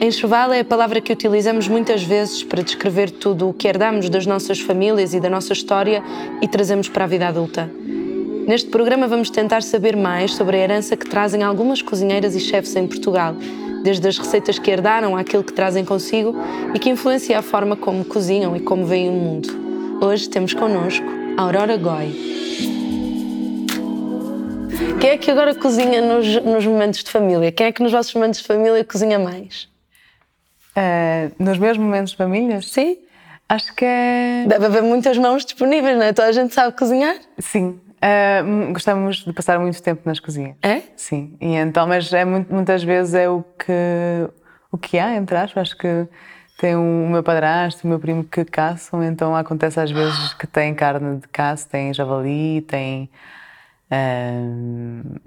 Enxoval é a palavra que utilizamos muitas vezes para descrever tudo o que herdamos das nossas famílias e da nossa história e trazemos para a vida adulta. Neste programa vamos tentar saber mais sobre a herança que trazem algumas cozinheiras e chefes em Portugal, desde as receitas que herdaram àquilo que trazem consigo e que influencia a forma como cozinham e como veem o mundo. Hoje temos connosco Aurora Goy. Quem é que agora cozinha nos, nos momentos de família? Quem é que nos vossos momentos de família cozinha mais? Uh, nos meus momentos de família? Sim. Acho que é. Deve haver muitas mãos disponíveis, não é? Toda a gente sabe cozinhar? Sim. Uh, gostamos de passar muito tempo nas cozinhas. É? Sim. E então, mas é muito, muitas vezes é o que, o que há, entre aspas. Acho que tem o meu padrasto, o meu primo que caçam, então acontece às vezes que tem carne de caça, tem javali, tem. Uh,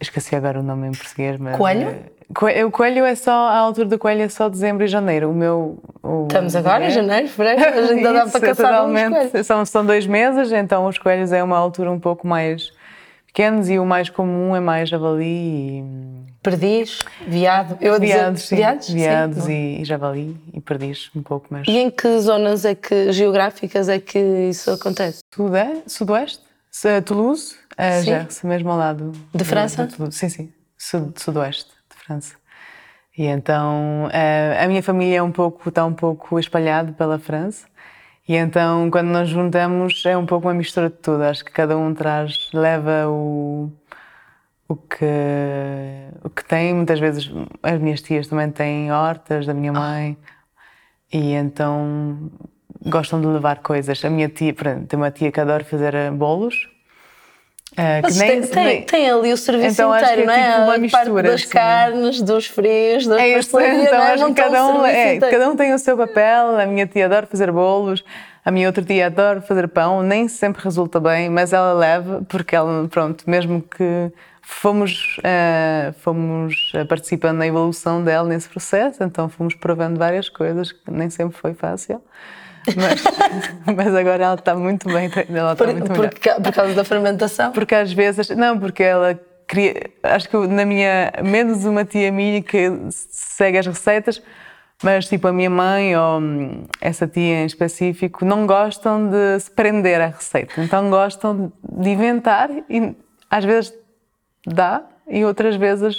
esqueci agora o nome em português, mas. Coelho? O coelho é só, a altura do coelho é só dezembro e janeiro. O meu. O Estamos agora em janeiro, fevereiro, a gente ainda dá para caçar totalmente. São, são dois meses, então os coelhos é uma altura um pouco mais pequenos e o mais comum é mais javali e. Perdiz, viado. Eu viados, dizer, sim. Viados, viados sim. E, e javali e perdiz um pouco mais. E em que zonas é que, geográficas é que isso acontece? Sude, sudoeste, Toulouse, a Gers, mesmo ao lado. De França? De, de, sim, sim. Sud, sudoeste. França. E então a, a minha família é um pouco está um pouco espalhada pela França. E então quando nós juntamos é um pouco uma mistura de tudo. Acho que cada um traz leva o o que o que tem. Muitas vezes as minhas tias também têm hortas da minha mãe. E então gostam de levar coisas. A minha tia, tem uma tia que adora fazer bolos Uh, que nem, tem, nem... tem, ali o serviço então, inteiro, é não é? Tipo uma mistura, das carnes, dos frios, das é isso, então acho que cada um, é, cada um tem o seu papel. A minha tia adora fazer bolos, a minha outra tia adora fazer pão. Nem sempre resulta bem, mas ela leva, porque ela, pronto, mesmo que fomos, uh, fomos participando na evolução dela nesse processo, então fomos provando várias coisas, que nem sempre foi fácil. Mas, mas agora ela está muito bem, ela está por, muito por, por causa da fermentação? Porque às vezes, não, porque ela queria, acho que na minha, menos uma tia minha que segue as receitas, mas tipo a minha mãe ou hum, essa tia em específico não gostam de se prender à receita, então gostam de inventar e às vezes dá e outras vezes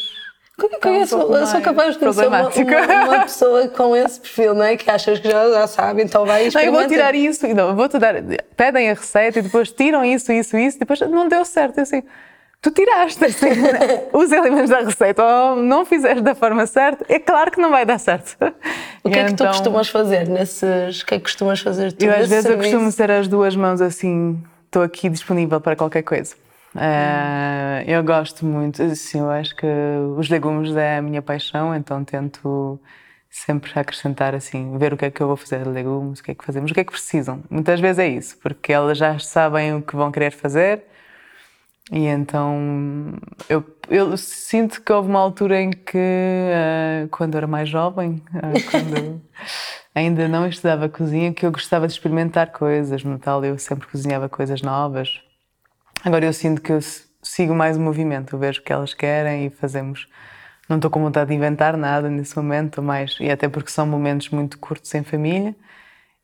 Conheço, um eu sou capaz de conhecer uma, uma, uma, pessoa com esse perfil, não é? Que achas que já, já sabe, então vai. Não, eu vou tirar isso, não, vou-te dar, pedem a receita e depois tiram isso, isso, isso, depois não deu certo. Eu assim, tu tiraste assim, os elementos da receita ou não fizeste da forma certa, é claro que não vai dar certo. O que e é que então, tu costumas fazer nesses. O que é que costumas fazer tu Eu às vezes serviço? eu costumo ser as duas mãos assim, estou aqui disponível para qualquer coisa. Uh, eu gosto muito, assim, eu acho que os legumes é a minha paixão, então tento sempre acrescentar assim, ver o que é que eu vou fazer de legumes, o que é que fazemos, o que é que precisam. Muitas vezes é isso, porque elas já sabem o que vão querer fazer e então eu, eu sinto que houve uma altura em que, uh, quando era mais jovem, uh, quando ainda não estudava cozinha, que eu gostava de experimentar coisas, no tal eu sempre cozinhava coisas novas Agora eu sinto que eu sigo mais o movimento, eu vejo o que elas querem e fazemos. Não estou com vontade de inventar nada nesse momento, mais e até porque são momentos muito curtos em família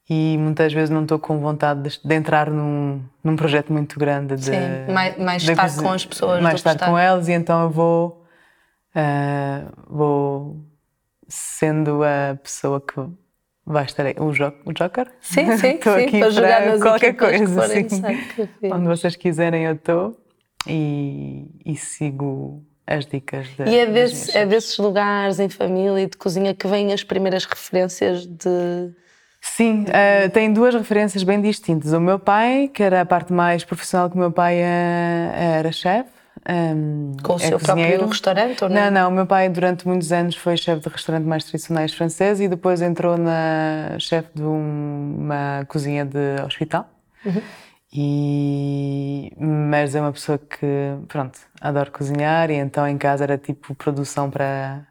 e muitas vezes não estou com vontade de, de entrar num, num projeto muito grande de Sim, mais, mais de, estar com as pessoas mais estar com elas e então eu vou uh, vou sendo a pessoa que vai estar aí. O, jo o Joker? Sim, sim, estou sim, aqui para, jogar nas qualquer coisa. Sim. Onde vocês quiserem eu estou e, e, sigo as dicas da E é, desse, é desses lugares em família e de cozinha que vêm as primeiras referências de. Sim, uh, tem duas referências bem distintas. O meu pai, que era a parte mais profissional que o meu pai uh, era chefe, um, Com o é seu cozinheiro. próprio restaurante ou não? Não, não. O meu pai durante muitos anos foi chefe de restaurantes mais tradicionais franceses e depois entrou na chefe de uma cozinha de hospital. Uhum. E, mas é uma pessoa que, pronto, adora cozinhar e então em casa era tipo produção para,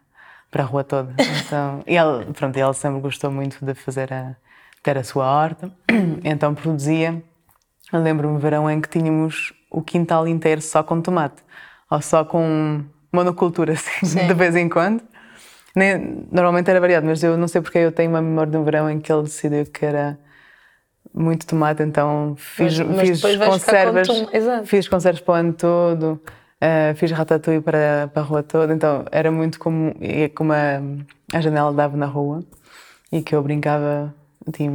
para a rua toda. Então, e ele, pronto, ele sempre gostou muito de fazer a, ter a sua horta, então produzia. Lembro-me verão em que tínhamos o quintal inteiro só com tomate ou só com monocultura, assim, Sim. de vez em quando. Nem, normalmente era variado, mas eu não sei porque eu tenho uma memória de um verão em que ele decidiu que era muito tomate, então fiz, Mas- mas fiz com conservas, exato. fiz conservas para o ano todo, eh, fiz ratatouille para, para a rua toda, então era muito como, e como a, a janela dava na rua e que eu brincava, tinha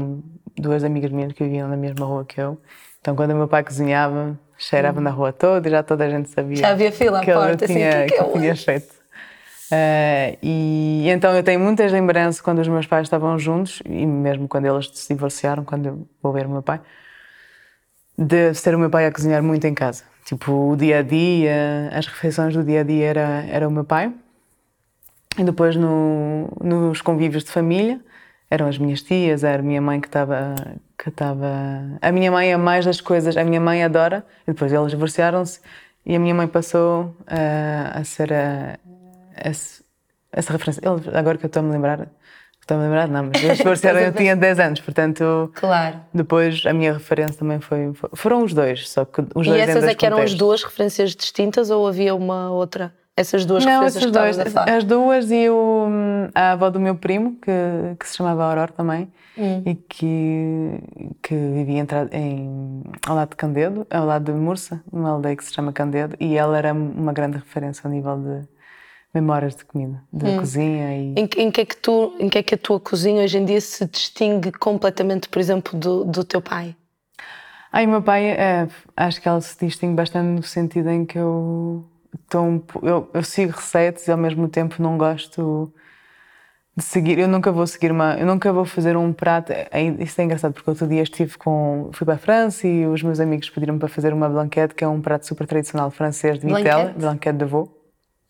duas amigas minhas que viviam na mesma rua que eu, então quando o meu pai cozinhava, cheirava na rua toda e já toda a gente sabia Já havia fila à porta, assim, tinha, o que é que é que tinha feito. Eh, e então eu tenho muitas lembranças quando os meus pais estavam juntos e mesmo quando eles se divorciaram, quando eu vou ver o meu pai, de ser o meu pai a cozinhar muito em casa. Tipo, o dia a dia, as refeições do dia a dia era, era o meu pai. E depois no, nos convívios de família eram as minhas tias, era a minha mãe que estava. Que estava... A minha mãe é mais das coisas, a minha mãe adora, e depois eles divorciaram-se e a minha mãe passou eh, a ser a, esse- essa referência. Agora que eu estou a me lembrar, estou a me lembrar, não, mas eles divorciaram, eu tinha 10 anos, portanto. Claro. Depois a minha referência também foi, foram os dois, só que os E dois em essas é que eram as duas referências distintas ou havia uma outra? Essas duas Não, referências que dois, estavas a falar? as duas e o, a avó do meu primo, que, que se chamava Aurora também, Hum. e que, que vivia em, em, ao lado de Candedo, ao lado de Mursa, uma aldeia que se chama Candedo, e ela era uma grande referência ao nível de memórias de comida, de Hum. cozinha e... Em, que- em que é que tu, em que é que a tua cozinha hoje em dia se distingue completamente, por exemplo, do, do teu pai? Ai, o meu pai, é, acho que ela se distingue bastante no sentido em que eu, po- eu, eu sigo receitas e ao mesmo tempo não gosto de seguir. Eu nunca vou seguir uma. Eu nunca vou fazer um prato. é- Isso é engraçado porque outro dia estive com. Fui para a França e os meus amigos pediram-me para fazer uma blanquette, que é um prato super tradicional francês de vitela, Blanquette? blanquette de veau.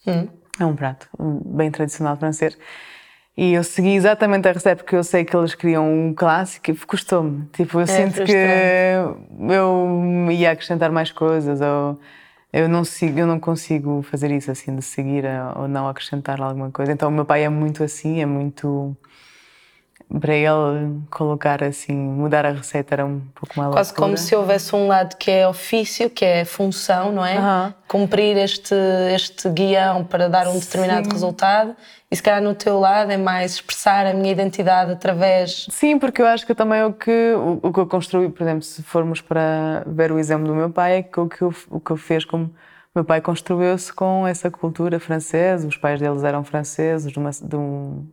Hum. É um prato bem tradicional francês. E eu segui exatamente a receita porque eu sei que eles queriam um clássico e custou-me. Tipo, eu sinto que frustrante. eu ia acrescentar mais coisas ou eu não sigo, eu não consigo fazer isso assim de seguir a- ou não acrescentar alguma coisa. Então o meu pai é muito assim, é muito para ele colocar assim, mudar a receita era um pouco mais Quase como se houvesse um lado que é ofício, que é função, não é? Aham. Cumprir este, este guião para dar um determinado Sim. resultado. E se calhar no teu lado é mais expressar a minha identidade através. Sim, porque eu acho que também o que, o, o que eu construí, por exemplo, se formos para ver o exemplo do meu pai, é que o que eu, o que eu fez como meu pai construiu-se com essa cultura francesa, os pais deles eram franceses, de uma, de, um,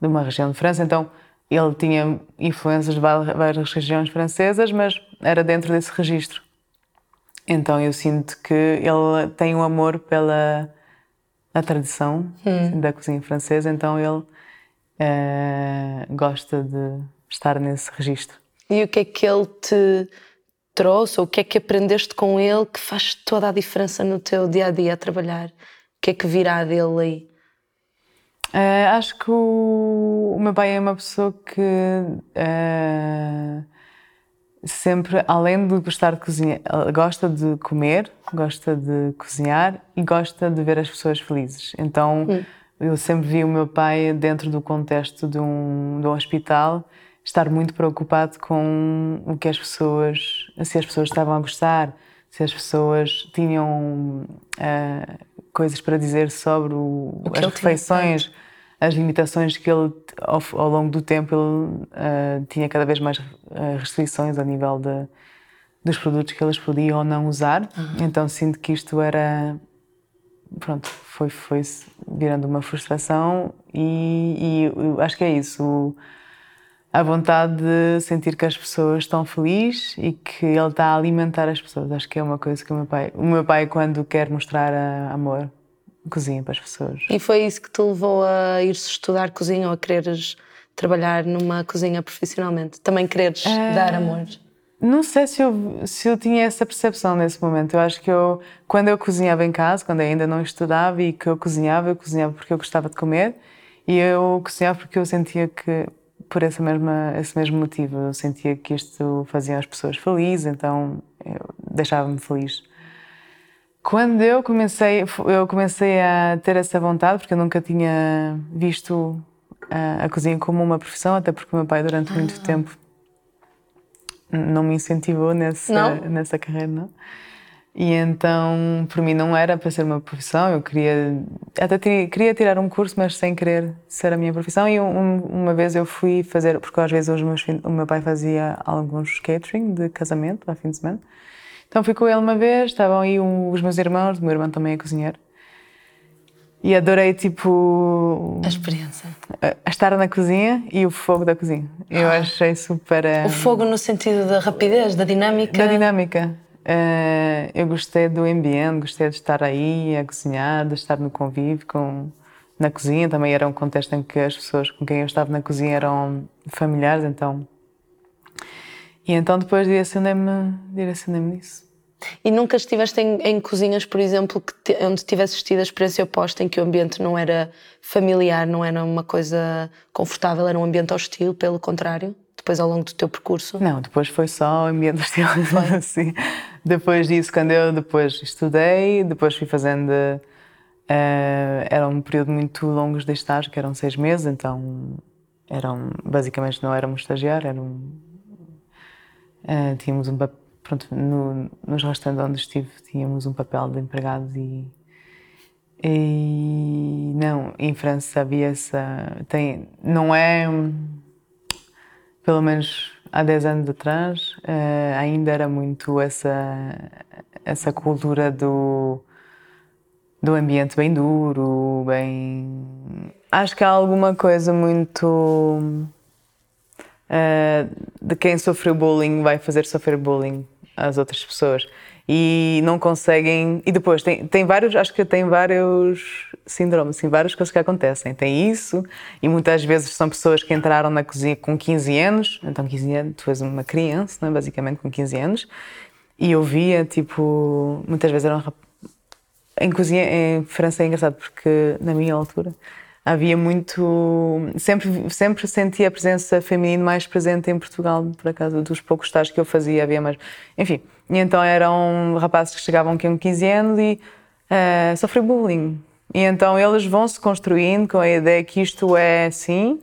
de uma região de França, então ele tinha influências de várias regiões francesas, mas era dentro desse registro. Então eu sinto que ele tem um amor pela a tradição da cozinha francesa, então ele eh, gosta de estar nesse registro. E o que é que ele te trouxe, ou o que é que aprendeste com ele que faz toda a diferença no teu dia a dia a trabalhar? O que é que virá dele aí? Eh, acho que o, o meu pai é uma pessoa que eh, sempre, além de gostar de cozinhar, gosta de comer, gosta de cozinhar e gosta de ver as pessoas felizes. Então eu sempre vi o meu pai dentro do contexto de um, de um hospital estar muito preocupado com o que as pessoas, se as pessoas estavam a gostar, se as pessoas tinham eh, coisas para dizer sobre o, que as refeições, as limitações que ele, ao, ao longo do tempo, ele eh, tinha cada vez mais eh, restrições a nível de, dos produtos que eles podiam ou não usar. Então sinto que isto era pronto, foi, foi virando uma frustração e, e eu acho que é isso. o- a vontade de sentir que as pessoas estão felizes e que ele está a alimentar as pessoas. Acho que é uma coisa que o meu pai. O meu pai, quando quer mostrar ah, amor, cozinha para as pessoas. E foi isso que te levou a ir estudar cozinha ou a quereres trabalhar numa cozinha profissionalmente? Também quereres dar amor? Não sei se eu, se eu tinha essa percepção nesse momento. Eu acho que eu, quando eu cozinhava em casa, quando ainda não estudava e que eu cozinhava, eu cozinhava porque eu gostava de comer e eu cozinhava porque eu sentia que, por essa mesma, esse mesmo motivo, eu sentia que isto fazia as pessoas felizes, então deixava-me feliz. Quando eu comecei, eu comecei a ter essa vontade, porque eu nunca tinha visto a, a cozinha como uma profissão, até porque o meu pai durante muito tempo não me incentivou nessa, Não? nessa carreira, não. E então, por mim, não era para ser uma profissão. Eu queria, até queria tirar um curso, mas sem querer ser a minha profissão. E um, uma vez eu fui fazer, porque às vezes meus, o meu pai fazia alguns catering de casamento, a fim de semana. Então fui com ele uma vez, estavam aí um, os meus irmãos, o meu irmão também é cozinheiro. E adorei, tipo. A experiência. A estar na cozinha e o fogo da cozinha. Eu ah. achei super. O fogo no sentido da rapidez, da dinâmica? Da dinâmica. Uh, eu gostei do ambiente, gostei de estar aí a cozinhar, de estar no convívio com, na cozinha. Também era um contexto em que as pessoas com quem eu estava na cozinha eram familiares, então. E então depois direcionei-me direcionei nisso. E nunca estiveste em, em cozinhas, por exemplo, te, onde tivesses tido a experiência oposta, em que o ambiente não era familiar, não era uma coisa confortável, era um ambiente hostil, pelo contrário? depois ao longo do teu percurso? Não, depois foi só ambiente hostil. assim. Depois disso, quando eu depois estudei, depois fui fazendo. Uh, era um período muito longo de estágio, que eram seis meses, então eram basicamente não éramos estagiários, eram, uh, tínhamos um pronto no, nos restaurantes onde estive tínhamos um papel de empregado e, e não em França havia essa tem não é pelo menos há 10 anos atrás, uh, ainda era muito essa, essa cultura do, do ambiente bem duro, bem. Acho que há alguma coisa muito. Uh, de quem sofreu bullying vai fazer sofrer bullying às outras pessoas e não conseguem. E depois tem, tem vários, acho que tem vários síndromes, assim, várias coisas que acontecem. Tem isso, e muitas vezes são pessoas que entraram na cozinha com 15 anos, então 15 anos, tu és uma criança, né, basicamente com 15 anos, e eu via, tipo, muitas vezes eram. Em cozinha, em França é engraçado porque na minha altura havia muito. Sempre, sempre senti a presença feminina mais presente em Portugal, por acaso, dos poucos estágios que eu fazia, havia mais. Enfim, e então eram rapazes que chegavam com 15 anos e uh, sofrem bullying. E então eles vão se construindo com a ideia que isto é assim,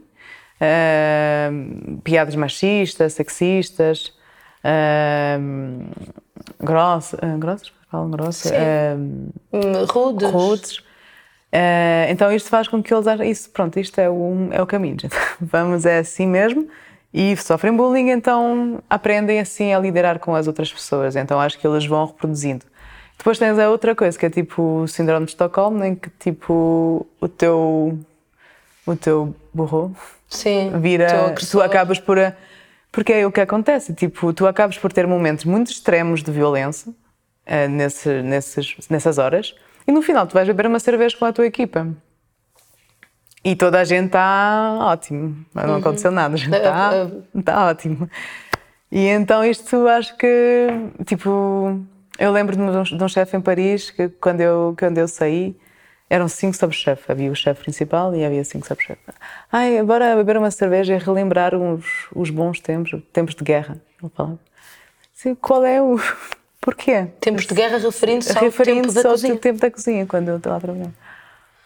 uh, piadas machistas, sexistas, uh, gross, uh, grossas, falam grossas, uh, rudes. rudes. Então isto faz com que eles achem, isso, pronto, isto é o, é o caminho, vamos, é assim mesmo, e sofrem bullying, então aprendem assim a liderar com as outras pessoas, então acho que eles vão reproduzindo. Depois tens a outra coisa, que é tipo o síndrome de Estocolmo, em que tipo o teu, o teu burro Sim, vira, tu acabas por... A, porque é o que acontece, tipo, tu acabas por ter momentos muito extremos de violência uh, nesse, nesses, nessas horas, e no final tu vais beber uma cerveja com a tua equipa. E toda a gente está ótimo, não uhum. aconteceu nada, a gente está tá ótimo. E então isto acho que, tipo, eu lembro-me de um, um chefe em Paris que quando eu, quando eu saí, eram cinco subchefes. Havia o chefe principal e havia cinco subchefes. Ai, bora beber uma cerveja e relembrar os, os bons tempos, tempos de guerra. Ele falava. Qual é o. Porquê? Tempos de guerra referindo-se ao referindo tempo da cozinha. tempo da cozinha, quando eu estava a trabalhar.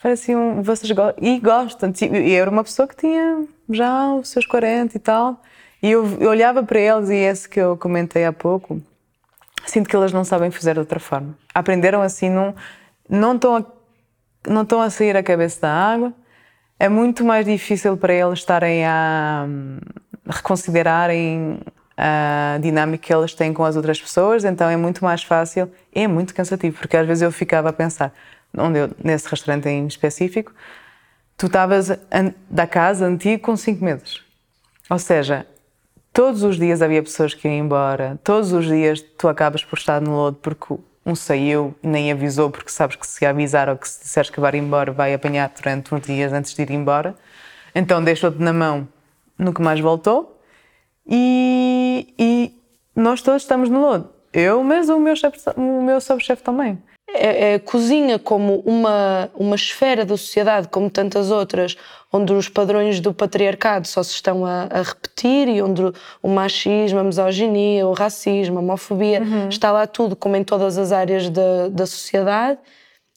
Pareciam, vocês gostam, e gostam. E eu era uma pessoa que tinha já os seus 40 e tal. E eu, eu olhava para eles, e esse que eu comentei há pouco, sinto que eles não sabem fazer de outra forma. Aprenderam assim, não, não, estão a, não estão a sair a cabeça da água. É muito mais difícil para eles estarem a, a reconsiderarem a dinâmica que eles têm com as outras pessoas, então é muito mais fácil, é muito cansativo, porque às vezes eu ficava a pensar, onde eu, nesse restaurante em específico, tu estavas da casa antigo com cinco meses. Ou seja, todos os dias havia pessoas que iam embora, todos os dias tu acabas por estar no lodo porque um saiu e nem avisou, porque sabes que se avisar ou que se disseres que vai embora, vai apanhar durante uns dias antes de ir embora. Então deixou-te na mão, nunca mais voltou e, e nós todos estamos no lodo. Eu, mas o meu, chefe, meu subchefe também. É, é, cozinha como uma, uma esfera da sociedade, como tantas outras, onde os padrões do patriarcado só se estão a, a repetir e onde o machismo, a misoginia, o racismo, a homofobia, uhum. está lá tudo, como em todas as áreas da, da sociedade,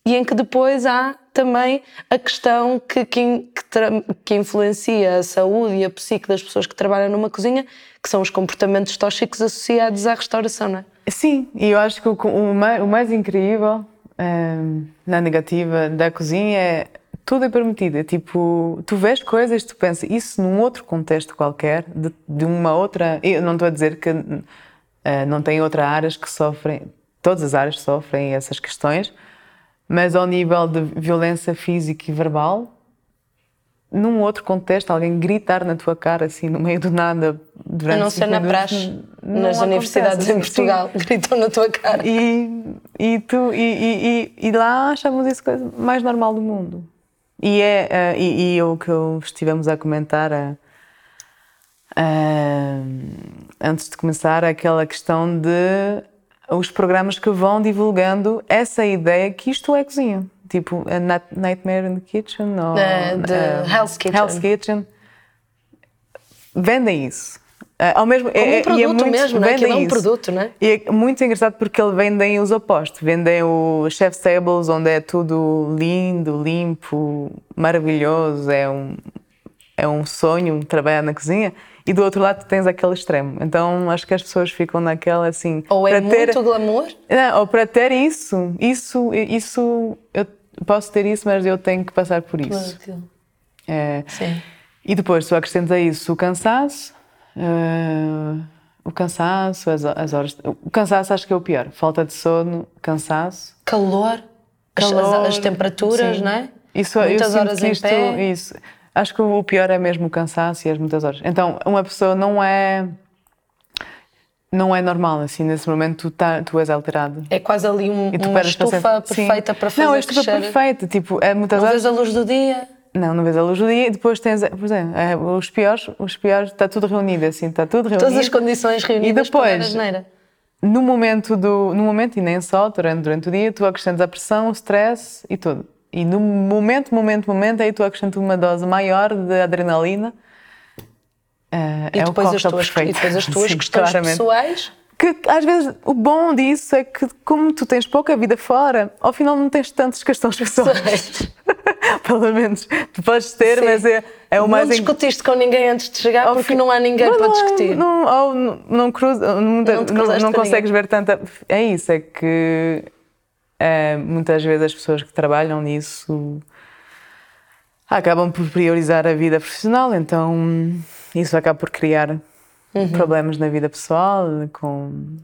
e em que depois há também a questão que, que, que, que, influencia a saúde e a psique das pessoas que trabalham numa cozinha, que são os comportamentos tóxicos associados à restauração, não é? Sim, e eu acho que o, o, mais, o mais incrível um, na negativa da cozinha é tudo é permitido. É tipo, tu vês coisas, tu pensas, isso num outro contexto qualquer, de, de uma outra. Eu não estou a dizer que uh, não tem outras áreas que sofrem, todas as áreas sofrem essas questões, mas ao nível de violência física e verbal, num outro contexto, alguém gritar na tua cara assim no meio do nada durante A não ser na praxe, nas universidades em Portugal, gritam na tua cara. E, e, tu, e, e, e lá achamos isso coisa mais normal do mundo. E é uh, e, e, o que estivemos a comentar uh, uh, antes de começar, aquela questão de os programas que vão divulgando essa ideia que isto é cozinha tipo a Nightmare in the Kitchen ou uh, Hell's Kitchen. Hell's Kitchen. Vendem isso. Uh, ao mesmo, Como é, um produto é muito, mesmo, não é? é um produto, não é? E é muito engraçado porque eles vendem os opostos. Vendem o Chef's Tables, onde é tudo lindo, limpo, maravilhoso, é um, é um sonho trabalhar na cozinha e do outro lado tens aquele extremo. Então acho que as pessoas ficam naquela assim. Ou é ter, muito glamour? Não, ou para ter isso, isso, isso, eu posso ter isso, mas eu tenho que passar por isso. Claro. É, Sim. E depois tu acrescenta isso o cansaço, uh, o cansaço, as, as horas. O cansaço acho que é o pior. Falta de sono, cansaço. Calor, calor as, as temperaturas, sim. não é? Isso, Muitas horas em isto, pé. Isso. Acho que o pior é mesmo o cansaço e as muitas horas. Então, uma pessoa não é não é normal, assim, nesse momento tu, tá, tu és alterado. É quase ali um, uma estufa perfeita Sim. para fazer Não, a estufa crescer. perfeita, tipo, é muitas Não horas... vês a luz do dia? Não, não vês a luz do dia e depois tens, por exemplo, é, os piores, os piores, está tudo reunido, assim, está tudo reunido. Todas as condições reunidas e depois, para no momento do, no momento e nem só, durante, durante o dia, tu acrescentas a pressão, o stress e tudo. E no momento, momento, momento, aí tu acrescentas uma dose maior de adrenalina. Uh, e, é depois as tuas, e depois as tuas Sim, questões claramente. pessoais. Que às vezes o bom disso é que, como tu tens pouca vida fora, ao final não tens tantas questões pessoais. Pelo menos tu podes ter, Sim. mas é, é o mais. Não discutiste com ninguém antes de chegar ao porque não há ninguém não, para não, discutir. Não, ou não, não, cruza, não, não, não consegues ver tanta. É isso, é que é, muitas vezes as pessoas que trabalham nisso acabam por priorizar a vida profissional, então isso acaba por criar uhum. problemas na vida pessoal. Com...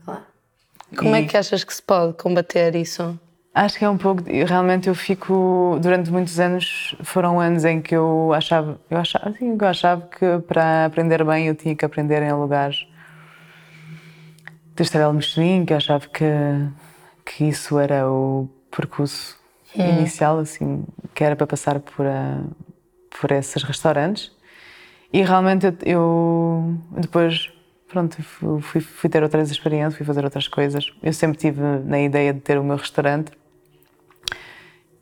Como e... é que achas que se pode combater isso? Acho que é um pouco. Realmente eu fico. Durante muitos anos foram anos em que eu achava. Eu achava, assim, eu achava que para aprender bem eu tinha que aprender em lugares de Estrela Michelin, que eu achava que que isso era o percurso hum. inicial, assim, que era para passar por, a, por esses restaurantes. E realmente eu, eu depois, pronto, fui, fui, ter outras experiências, fui fazer outras coisas. Eu sempre tive na ideia de ter o meu restaurante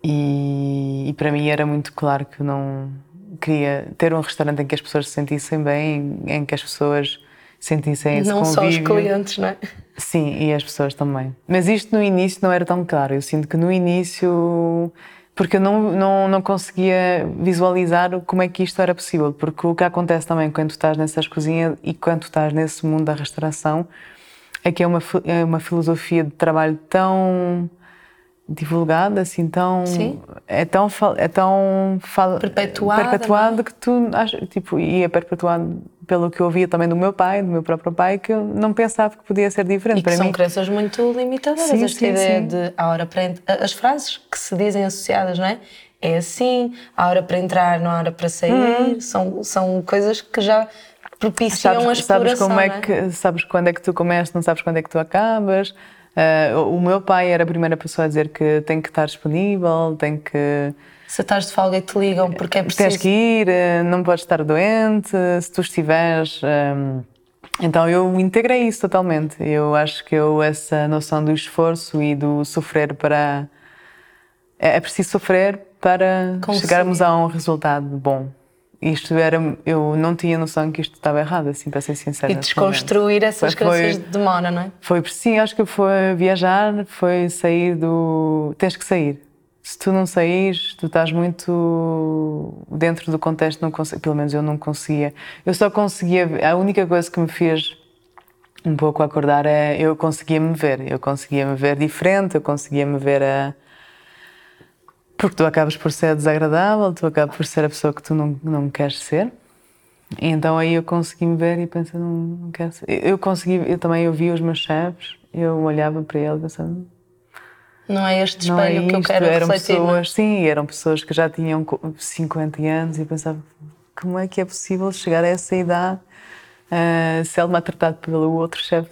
e, e para mim era muito claro que não queria ter um restaurante em que as pessoas se sentissem bem, em que as pessoas sentissem esse não convívio. Não só os clientes, não é? Sim, e as pessoas também. Mas isto no início não era tão claro. Eu sinto que no início porque eu não, não, não conseguia visualizar como é que isto era possível. Porque o que acontece também quando estás nessas cozinhas e quando estás nesse mundo da restauração é que é uma, é uma filosofia de trabalho tão divulgada, assim, tão. Sim. É tão. É tão perpetuada. Perpetuado é? que tu. Tipo, e é perpetuado pelo que eu ouvia também do meu pai, do meu próprio pai, que eu não pensava que podia ser diferente. E para são mim. crenças muito limitadoras. Sim, esta sim, ideia sim. de a hora para. As frases que se dizem associadas, não é? É assim, a hora para entrar, não há hora para sair. Hum. São, são coisas que já propiciam sabes, a exploração. Sabes, como é, é que, sabes quando é que tu começas, não sabes quando é que tu acabas. Uh, o meu pai era a primeira pessoa a dizer que tem que estar disponível, tem que. Se estás de folga e te ligam porque é preciso. Tens que ir, eh, não podes estar doente, se tu estiveres. Um, eh, então eu integrei isso totalmente. Eu acho que eu, essa noção do esforço e do sofrer para. É, é preciso sofrer para Conseguir. chegarmos a um resultado bom isto era. Eu não tinha noção que isto estava errado, assim, para ser sincera. E desconstruir essas coisas demora, não é? Foi, sim, acho que foi viajar, foi sair do. Tens que sair. Se tu não saís, tu estás muito dentro do contexto, não pelo menos eu não conseguia. Eu só conseguia. A única coisa que me fez um pouco acordar é eu conseguia me ver, eu conseguia me ver diferente, eu conseguia me ver a porque tu acabas por ser desagradável, tu acabas por ser a pessoa que tu não, não queres ser. E então aí eu consegui me ver e pensei, não, não quero ser. Eu consegui, eu também ouvi os meus chefes, eu olhava para eles pensando, não é este espelho é que eu quero eram refletir, pessoas, não? Sim, eram pessoas que já tinham 50 anos e pensava, como é que é possível chegar a essa idade uh, ser maltratado pelo outro chefe?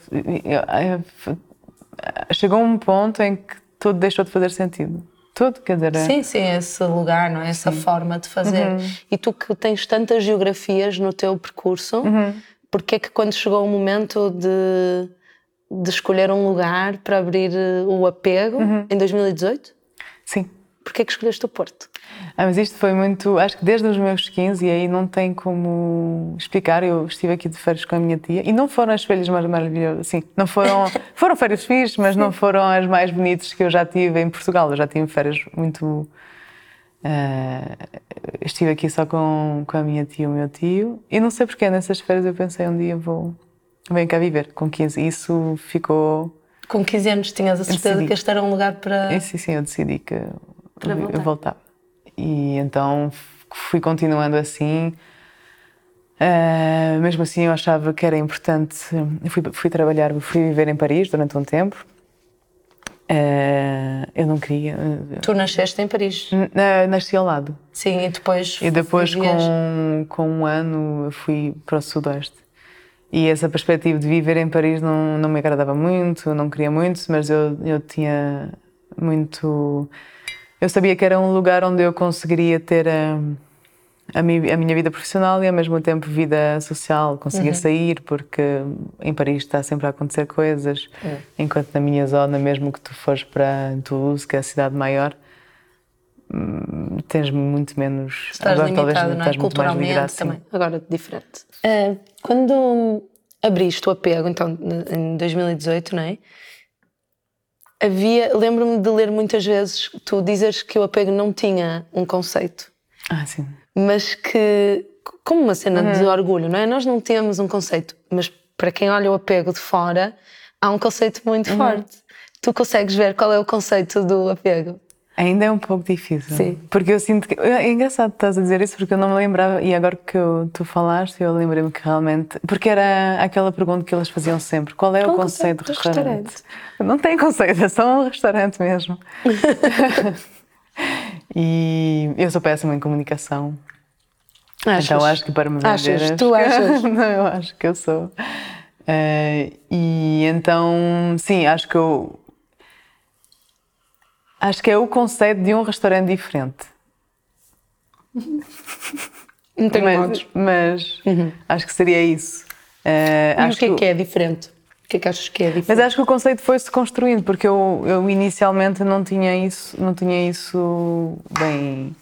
Chegou um ponto em que tudo deixou de fazer sentido. Tudo, quer dizer... É sim, sim, esse lugar, não é? Essa sim. forma de fazer. Uhum. E tu que tens tantas geografias no teu percurso, uhum. porque é que quando chegou o momento de de escolher um lugar para abrir eh, o apego uhum. em 2018? Sim. Porquê é que escolheste o Porto? Ah, mas isto foi muito, acho que desde os meus 15 e aí não tem como explicar, eu estive aqui de férias com a minha tia e não foram as férias mais maravilhosas, assim, não foram, foram férias fixas, mas não foram as mais bonitas que eu já tive em Portugal, eu já tive férias muito, uh, estive aqui só com, com a minha tia e o meu tio e não sei porque nessas férias eu pensei um dia vou Vem cá viver, com 15. Isso ficou. Com 15 anos tinhas a certeza que este era um lugar para. Sim, sim, eu decidi que para voltar. eu voltava. E então fui continuando assim. Uh, mesmo assim, eu achava que era importante. Fui, fui trabalhar, fui viver em Paris durante um tempo. Uh, eu não queria. Tu nasceste em Paris? nasci ao lado. Sim, e depois. E depois, com, com um ano, fui para o Sudeste. E essa perspectiva de viver em Paris não, não me agradava muito, não queria muito, mas eu, eu tinha muito. Eu sabia que era um lugar onde eu conseguiria ter a, a, mi, a minha vida profissional e ao mesmo tempo vida social, conseguia uhum. sair, porque em Paris está sempre a acontecer coisas, uhum. enquanto na minha zona, mesmo que tu fores para Toulouse, que é a cidade maior, hum, tens muito menos. Estás agora, limitado, talvez, não é? Estás Culturalmente também. Agora, diferente. Uh, quando abriste o apego, então, em 2018, não é? Havia, lembro-me de ler muitas vezes tu dizes que o apego não tinha um conceito. Ah, sim. Mas que, como uma cena uhum. de orgulho, não é? Nós não temos um conceito, mas para quem olha o apego de fora, há um conceito muito uhum. forte. Tu consegues ver qual é o conceito do apego? Ainda é um pouco difícil. Sim. Porque eu sinto que. É engraçado estás a dizer isso porque eu não me lembrava, e agora que eu, tu falaste, eu lembrei-me que realmente. Porque era aquela pergunta que eles faziam sempre: qual é o, o conceito, de restaurante? restaurante? Não tem conceito, é só um restaurante mesmo. e eu sou péssima em comunicação. Achas? Então acho que para me vender. Achas? Tu achas? não, eu acho que eu sou. Uh, e então, sim, acho que eu Acho que é o conceito de um restaurante diferente. Não tenho mas, modos. Mas uhum. acho que seria isso. Uh, e o que é que, que é diferente? O que é que achas que é diferente? Mas acho que o conceito foi-se construindo, porque eu, eu inicialmente não tinha isso, não tinha isso bem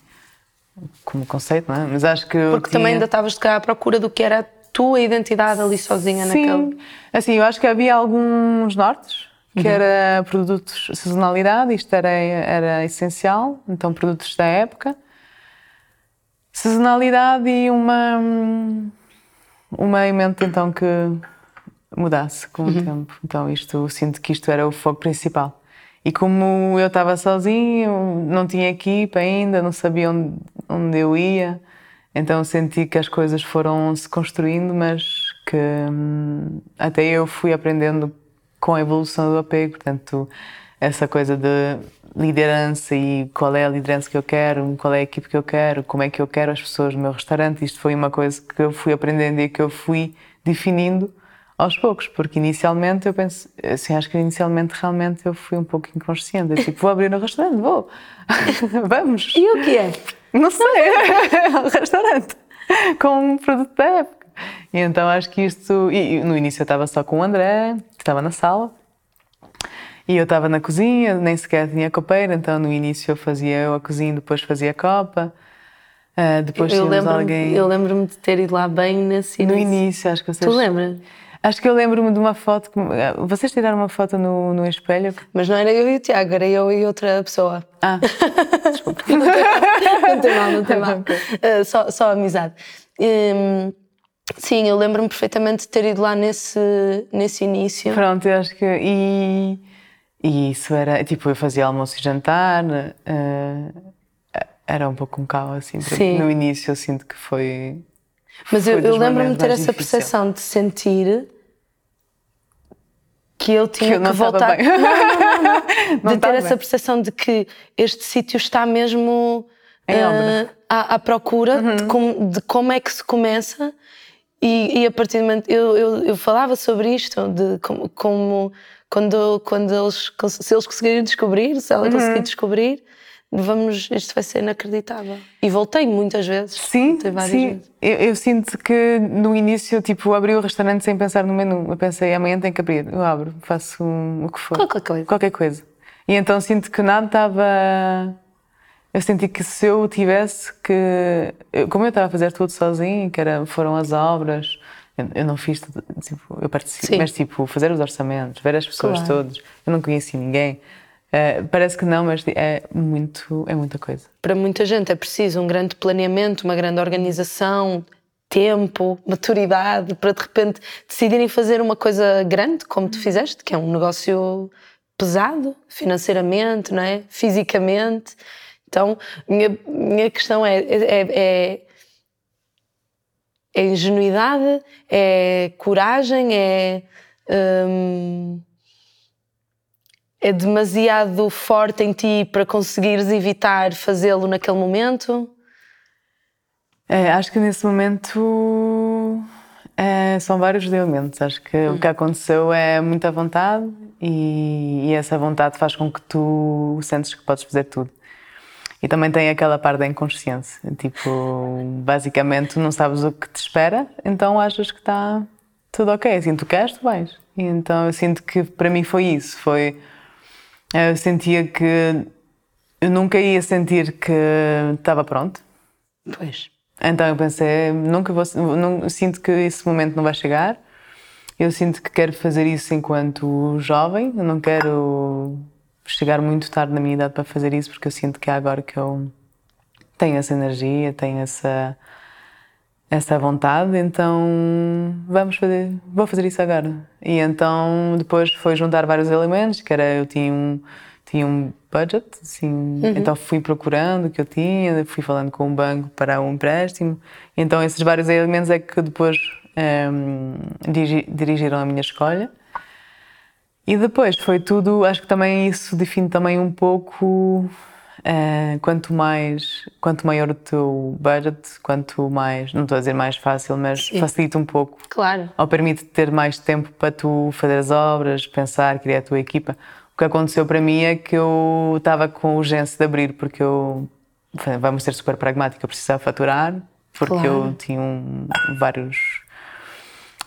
como conceito, não é? Mas acho que Porque tinha... também ainda estavas de cá à procura do que era a tua identidade ali sozinha Sim. naquele. Assim, eu acho que havia alguns nortes que uhum. era produtos sazonalidade, isto era, era essencial, então produtos da época. Sazonalidade e uma, uma emenda então que mudasse com o uhum. tempo. Então isto, sinto que isto era o foco principal. E como eu estava sozinho, não tinha equipa ainda, não sabia onde, onde eu ia, então senti que as coisas foram se construindo, mas que hum, até eu fui aprendendo com a evolução do apego. Portanto, essa coisa de liderança e qual é a liderança que eu quero, qual é a equipe que eu quero, como é que eu quero as pessoas no meu restaurante. Isto foi uma coisa que eu fui aprendendo e que eu fui definindo aos poucos, porque inicialmente eu penso, assim, acho que inicialmente realmente eu fui um pouco inconsciente. Eu, tipo, vou abrir um restaurante, vou, vamos. E o que é? Não sei, um restaurante com um produto da época. Então acho que isto. E, no início eu estava só com o André, que estava na sala, e eu estava na cozinha, nem sequer tinha copeira, então no início eu fazia eu a cozinha, depois fazia a copa. Uh, depois eu alguém. Eu lembro-me de ter ido lá bem nesse início. No início, acho que vocês. Tu lembras? Acho que eu lembro-me de uma foto. Que... Vocês tiraram uma foto no, no espelho? Mas não era eu e o Tiago, era eu e outra pessoa. Ah, desculpa. não tem mal, não tem mal. Uh, só, só amizade. Um, Sim, eu lembro-me perfeitamente de ter ido lá nesse, nesse início. Pronto, eu acho que. E, e isso era. Tipo, eu fazia almoço e jantar. Uh, era um pouco um caos, assim. Sim. No início eu sinto que foi. Mas foi eu, eu lembro-me de ter essa difícil. percepção de sentir que eu tinha que, eu que voltar. Não, não, não, de ter essa percepção de que este sítio está mesmo uh, à, à, procura uhum. de, como, de, como, é que se começa. E, e a partir do momento. Eu, eu, eu, falava sobre isto, de como, como quando, quando eles, se eles conseguirem descobrir, se ela uhum. conseguir descobrir, vamos, isto vai ser inacreditável. E voltei muitas vezes. Sim, sim. Eu, eu, sinto que no início, tipo, abri o restaurante sem pensar no menu. Eu pensei, amanhã tem que abrir. Eu abro, faço um, o que for. Qualquer coisa. Qualquer coisa. E então sinto que nada estava... Eu senti que se eu tivesse que... Como eu estava a fazer tudo sozinho, que era, foram as obras... Eu, não fiz tipo, eu participo, mas tipo, fazer os orçamentos, ver as pessoas claro. todas, eu não conheci ninguém. Uh, parece que não, mas é muito, é muita coisa. Para muita gente é preciso um grande planeamento, uma grande organização, tempo, maturidade, para de repente decidirem fazer uma coisa grande, como tu fizeste, que é um negócio pesado, financeiramente, não é? Fisicamente. Então, minha, minha questão é, é, é, é ingenuidade, é coragem, é. Hum, é demasiado forte em ti para conseguires evitar fazê-lo naquele momento? É, acho que nesse momento é, são vários elementos. Acho que hum. o que aconteceu é muita vontade e, e, essa vontade faz com que tu sentes que podes fazer tudo. E também tem aquela parte da inconsciência. Tipo, basicamente não sabes o que te espera, então achas que está tudo ok. Assim, tu queres, tu vais. E então eu sinto que para mim foi isso. Foi eu sentia que eu nunca ia sentir que estava pronto. Pois. Então eu pensei, nunca vou, não, sinto que esse momento não vai chegar. Eu sinto que quero fazer isso enquanto jovem. Eu não quero chegar muito tarde na minha idade para fazer isso, porque eu sinto que é agora que eu tenho essa energia, tenho essa essa vontade, então vamos fazer, vou fazer isso agora. E então depois foi juntar vários elementos, que era eu tinha um tinha um budget, assim, uhum. então fui procurando o que eu tinha, fui falando com o banco para um empréstimo. Então esses vários elementos é que depois um, ehm, dirigiram a minha escolha. E depois foi tudo, acho que também isso define também um pouco Uh, quanto mais, quanto maior o teu budget, quanto mais, não estou a dizer mais fácil, mas Sim. facilita um pouco. Claro. Ou permite ter mais tempo para tu fazer as obras, pensar, criar a tua equipa. O que aconteceu para mim é que eu estava com urgência de abrir, porque eu, vamos ser super pragmáticos, eu precisava faturar, porque claro. eu tinha um, vários,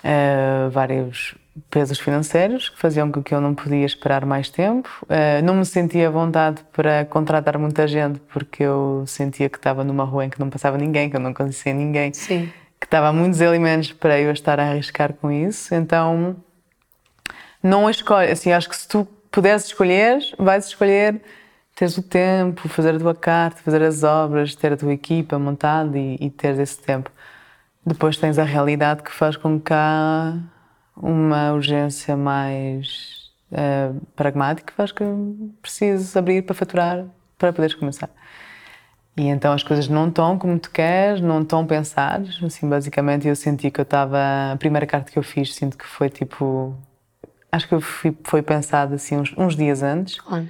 uh, vários pesos financeiros que faziam com que eu não podia esperar mais tempo. Uh, não me sentia à vontade para contratar muita gente porque eu sentia que estava numa rua em que não passava ninguém, que eu não conhecia ninguém, Sim. que estava muitos elementos para eu estar a arriscar com isso. Então, não escolhe. Assim, acho que se tu pudesses escolher, vais escolher teres o tempo, fazer a tua carta, fazer as obras, ter a tua equipa montada e, e ter esse tempo. Depois tens a realidade que faz com que há uma urgência mais uh, pragmática, acho que precisas abrir para faturar para poderes começar. E então as coisas não estão como tu queres, não estão pensadas. Assim, basicamente eu senti que eu estava. A primeira carta que eu fiz, sinto que foi tipo. Acho que fui, foi pensado assim uns, uns dias antes. Claro.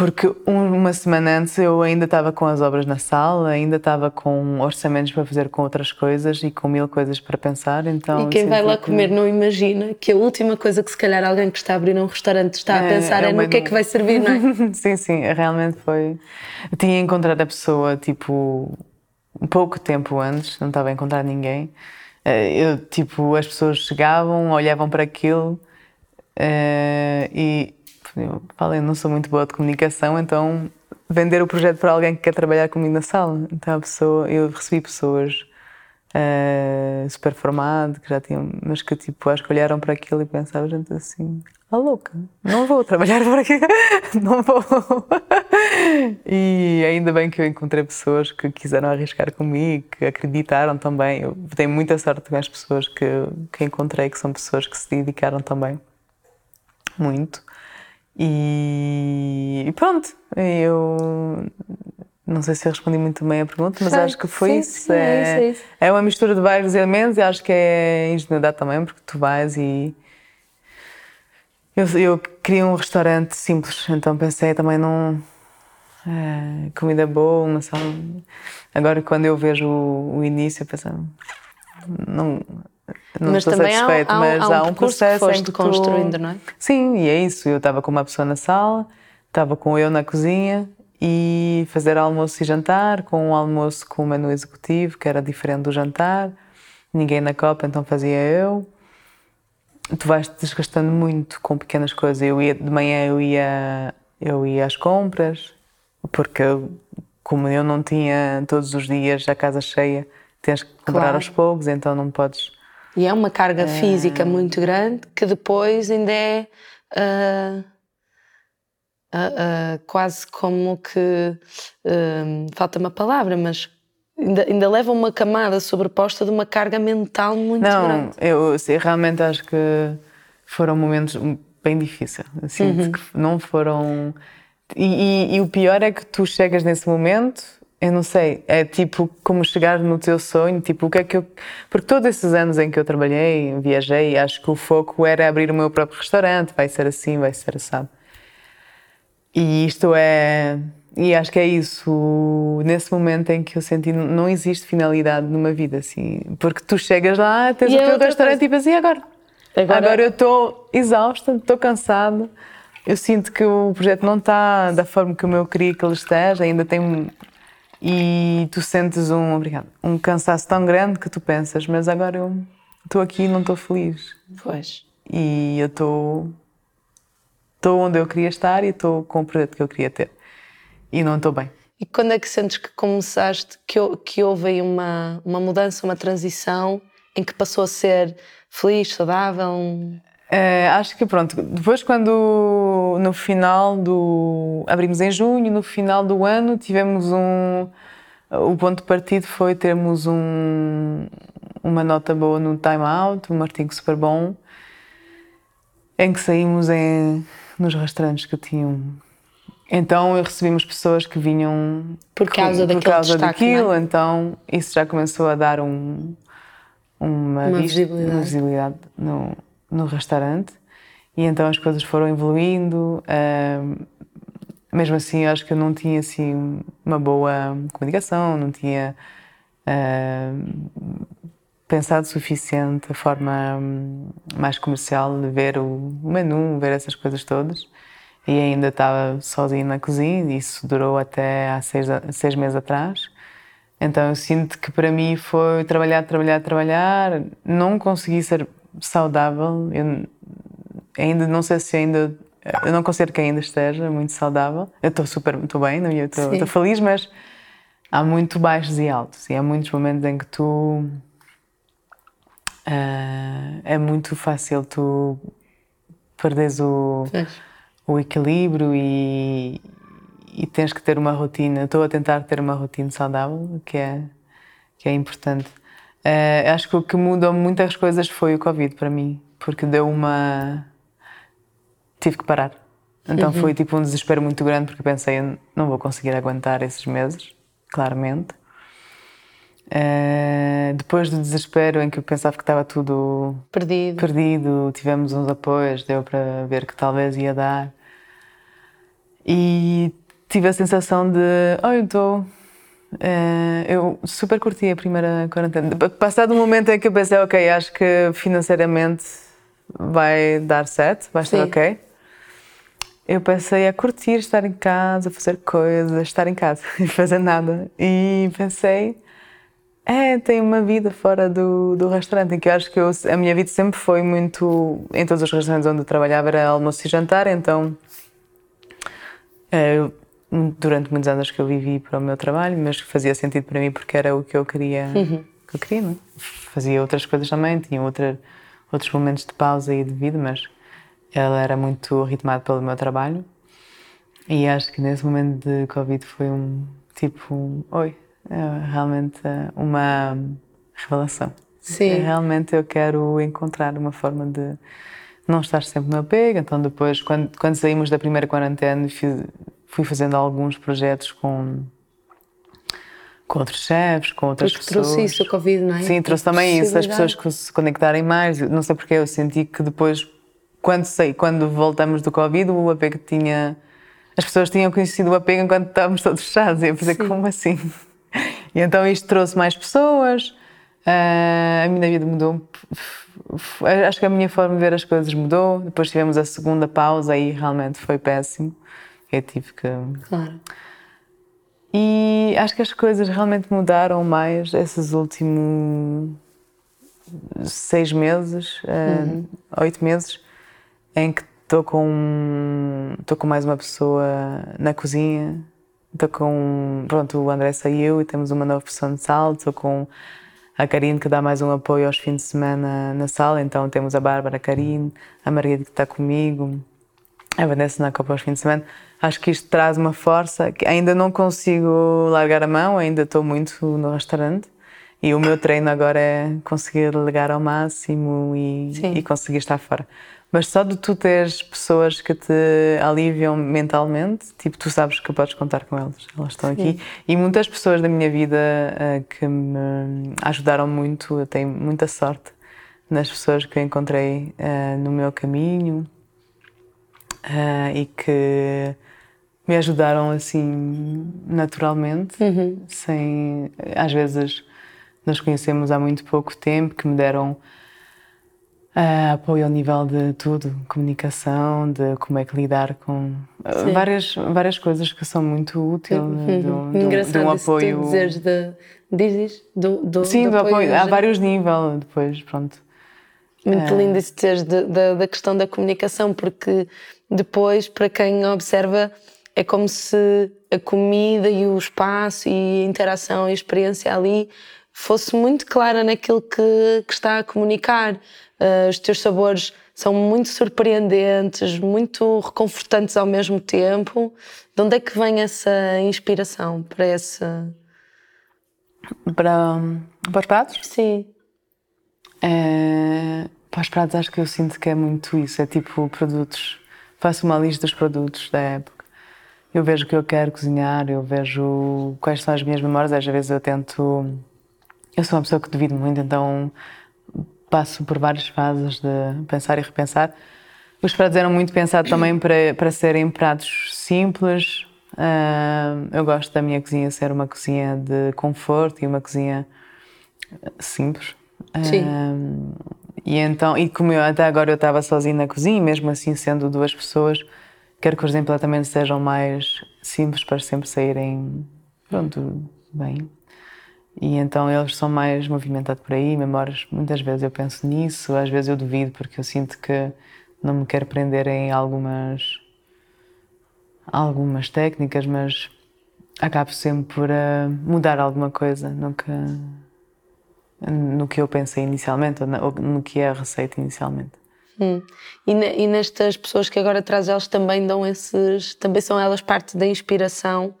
Porque uma semana antes eu ainda estava com as obras na sala, ainda estava com orçamentos para fazer com outras coisas e com mil coisas para pensar. Então, e quem vai lá que... comer não imagina que a última coisa que se calhar alguém que está a abrir um restaurante está a é, pensar é, é no que é que vai servir, não é? sim, sim, realmente foi. Eu tinha encontrado a pessoa tipo pouco tempo antes, não estava a encontrar ninguém. Eh, eu, tipo, as pessoas chegavam, olhavam para aquilo uh, e eu falei, não sou muito boa de comunicação, então vender o projeto para alguém que quer trabalhar comigo na sala. Então a pessoa, eu recebi pessoas uh, super formado, que já tinham, mas que tipo, acho que olharam para aquilo e pensavam, gente, assim, a louca, não vou trabalhar por aqui, não vou. e ainda bem que eu encontrei pessoas que quiseram arriscar comigo, que acreditaram também. Eu tenho muita sorte com as pessoas que, que encontrei, que são pessoas que se dedicaram também muito. E, e pronto, eu não sei se eu respondi muito bem a pergunta, mas acho que foi sim, isso. Sim, é, é, isso, é, isso. é uma mistura de vários elementos e acho que é ingenuidade também, porque tu vais e. Eu, eu queria um restaurante simples, então pensei também num. É, comida boa, uma sala. Agora, quando eu vejo o, o início, eu penso. Não, não mas estou também satisfeito, há, há, mas há, um, há um processo que em que tu... construindo, não é? Sim, e é isso. Eu estava com uma pessoa na sala, estava com eu na cozinha e fazer almoço e jantar, com um almoço com o menu executivo, que era diferente do jantar, ninguém na copa, então fazia eu. Tu vais te desgastando muito com pequenas coisas. Eu ia, de manhã eu ia, eu ia às compras, porque como eu não tinha todos os dias a casa cheia, tens que comprar claro. aos poucos, então não podes. E é uma carga é... física muito grande que depois ainda é. Uh uh, uh, quase como que falta uma palavra, mas ainda, ainda leva uma camada sobreposta de uma carga mental muito não, grande. Não, eu, eu realmente acho que foram momentos bem difíceis. Sinto uhum. que não foram. E, e, e, o pior é que tu chegas nesse momento, eu não sei, é tipo como chegar no teu sonho, tipo o que é que eu. Porque todos esses anos em que eu trabalhei, viajei, acho que o foco era abrir o meu próprio restaurante, vai ser assim, vai ser assado. E isto é. E acho que é isso, nesse momento em que eu senti não existe finalidade numa vida, assim. Porque tu chegas lá, tens e o é teu restaurante coisa. e pensas, e agora? agora? Agora eu estou exausta, estou cansada. Eu sinto que o projeto não está da forma como eu queria que ele esteja, ainda tem. E tu sentes um, obrigado, um cansaço tão grande que tu pensas, mas agora eu estou aqui e não estou feliz. Pois. E eu estou estou onde eu queria estar e estou com o projeto que eu queria ter. E não estou bem. E quando é que sentes que começaste, que, que houve aí uma, uma mudança, uma transição em que passou a ser feliz, saudável? É, acho que pronto, depois quando no final do. abrimos em junho, no final do ano tivemos um. O ponto de partido foi termos um, uma nota boa no Time Out, um artigo super bom, em que saímos em nos restaurantes que tinham. Então eu recebíamos pessoas que vinham por causa, por causa destaque, daquilo, é? então isso já começou a dar um, uma, uma visibilidade, visibilidade no, no restaurante e então as coisas foram evoluindo. Uh, mesmo assim, acho que eu não tinha assim uma boa comunicação, não tinha uh, pensado suficiente a forma hum, mais comercial de ver o menu, ver essas coisas todas. E ainda estava sozinha na cozinha, isso durou até há seis, seis meses atrás. Então eu sinto que para mim foi trabalhar, trabalhar, trabalhar, não consegui ser saudável. Eu ainda não sei se ainda eu não considero que ainda esteja muito saudável. Eu estou super, estou bem, não estou feliz, mas há muito baixos e altos e há muitos momentos em que tu uh, é muito fácil tu perderes o, o equilíbrio e, e tens que ter uma rotina. Estou a tentar ter uma rotina saudável, que é, que é importante. Uh, acho que o que mudou muitas coisas foi o Covid para mim, porque deu uma. tive que parar. Então uhum. foi tipo um desespero muito grande, porque pensei, não vou conseguir aguentar esses meses, claramente. Uh, depois do desespero em que eu pensava que estava tudo perdido, perdido tivemos uns apoios, deu para ver que talvez ia dar. E tive a sensação de, oh, eu estou. Uh, eu super curti a primeira quarentena. Passado um momento em que eu pensei, ok, acho que financeiramente vai dar certo, vai estar Sim. ok. Eu pensei a curtir estar em casa, fazer coisas, estar em casa e fazer nada. E pensei, é, tem uma vida fora do, do restaurante, em que eu acho que eu, a minha vida sempre foi muito. Em todos os restaurantes onde eu trabalhava era almoço e jantar, então. É, durante muitos anos que eu vivi para o meu trabalho, mas fazia sentido para mim porque era o que eu queria, uhum. que eu queria, não é? Fazia outras coisas também, tinha outra, outros momentos de pausa e de vida, mas ela era muito ritmada pelo meu trabalho. E acho que nesse momento de Covid foi um tipo, um, oi, é realmente uma revelação. Sim. Realmente eu quero encontrar uma forma de não estar sempre no apego. Então, depois, quando, quando saímos da primeira quarentena, fiz, fui fazendo alguns projetos com com outros chefes, com outras Porque pessoas. trouxe isso, o Covid, não é? Sim, trouxe também isso, as pessoas que se conectarem mais. Não sei porque eu senti que depois, quando sei, quando voltamos do Covid, o apego tinha. As pessoas tinham conhecido o apego enquanto estávamos todos fechados. E eu pensei, como assim? E então isto trouxe mais pessoas, uh, a minha vida mudou. Acho que a minha forma de ver as coisas mudou. Depois tivemos a segunda pausa e realmente foi péssimo. Tive que. Claro. E acho que as coisas realmente mudaram mais esses últimos seis meses, uhum. oito meses, em que estou com estou com mais uma pessoa na cozinha, estou com pronto o André saiu e temos uma nova pessoa de sala, estou com a Karine que dá mais um apoio aos fins de semana na sala, então temos a Bárbara, a Karine, a Margarida que está comigo, a Vanessa na Copa aos fins de semana acho que isto traz uma força que ainda não consigo largar a mão, ainda estou muito no restaurante. E o meu treino agora é conseguir ligar ao máximo e, e, conseguir estar fora. Mas só de tu teres pessoas que te aliviam mentalmente, tipo, tu sabes que podes contar com elas, elas estão Sim. aqui. E muitas pessoas da minha vida uh, que me ajudaram muito, eu tenho muita sorte nas pessoas que eu encontrei uh, no meu caminho uh, e que me ajudaram assim naturalmente, uhum. sem às vezes nos conhecemos há muito pouco tempo, que me deram uh, apoio ao nível de tudo, comunicação, de como é que lidar com uh, várias várias coisas que são muito úteis, uhum. de, de, de um apoio. Dizeres de, dizes do, do, Sim, do apoio, apoio há vários níveis depois, pronto. Muito lindo isso da, da questão da comunicação, porque depois, para quem observa, é como se a comida e o espaço e a interação e a experiência ali fosse muito clara naquilo que, que está a comunicar. Uh, os teus sabores são muito surpreendentes, muito reconfortantes ao mesmo tempo. De onde é que vem essa inspiração para esse. Para, para os pratos? Sim. É, para os pratos, acho que eu sinto que é muito isso. É tipo produtos. Faço uma lista dos produtos da época eu vejo o que eu quero cozinhar, eu vejo quais são as minhas memórias. Às vezes eu tento. Eu sou uma pessoa que devido muito, então passo por várias fases de pensar e repensar. Os pratos eram muito pensados também para, para serem pratos simples. Uh, eu gosto da minha cozinha ser uma cozinha de conforto e uma cozinha simples. Sim. Uh, e então, e como eu, até agora eu estava sozinha na cozinha, mesmo assim sendo duas pessoas, Quero que os emplotamentos sejam mais simples para sempre saírem, pronto, bem. E então eles são mais movimentados por aí, memórias, muitas vezes eu penso nisso, às vezes eu duvido porque eu sinto que não me quero prender em algumas algumas técnicas, mas acabo sempre por uh, mudar alguma coisa que, no que eu pensei inicialmente ou no que é a receita inicialmente. Hum. E, e, nestas pessoas que agora traz elas também dão esses, também são elas parte da inspiração.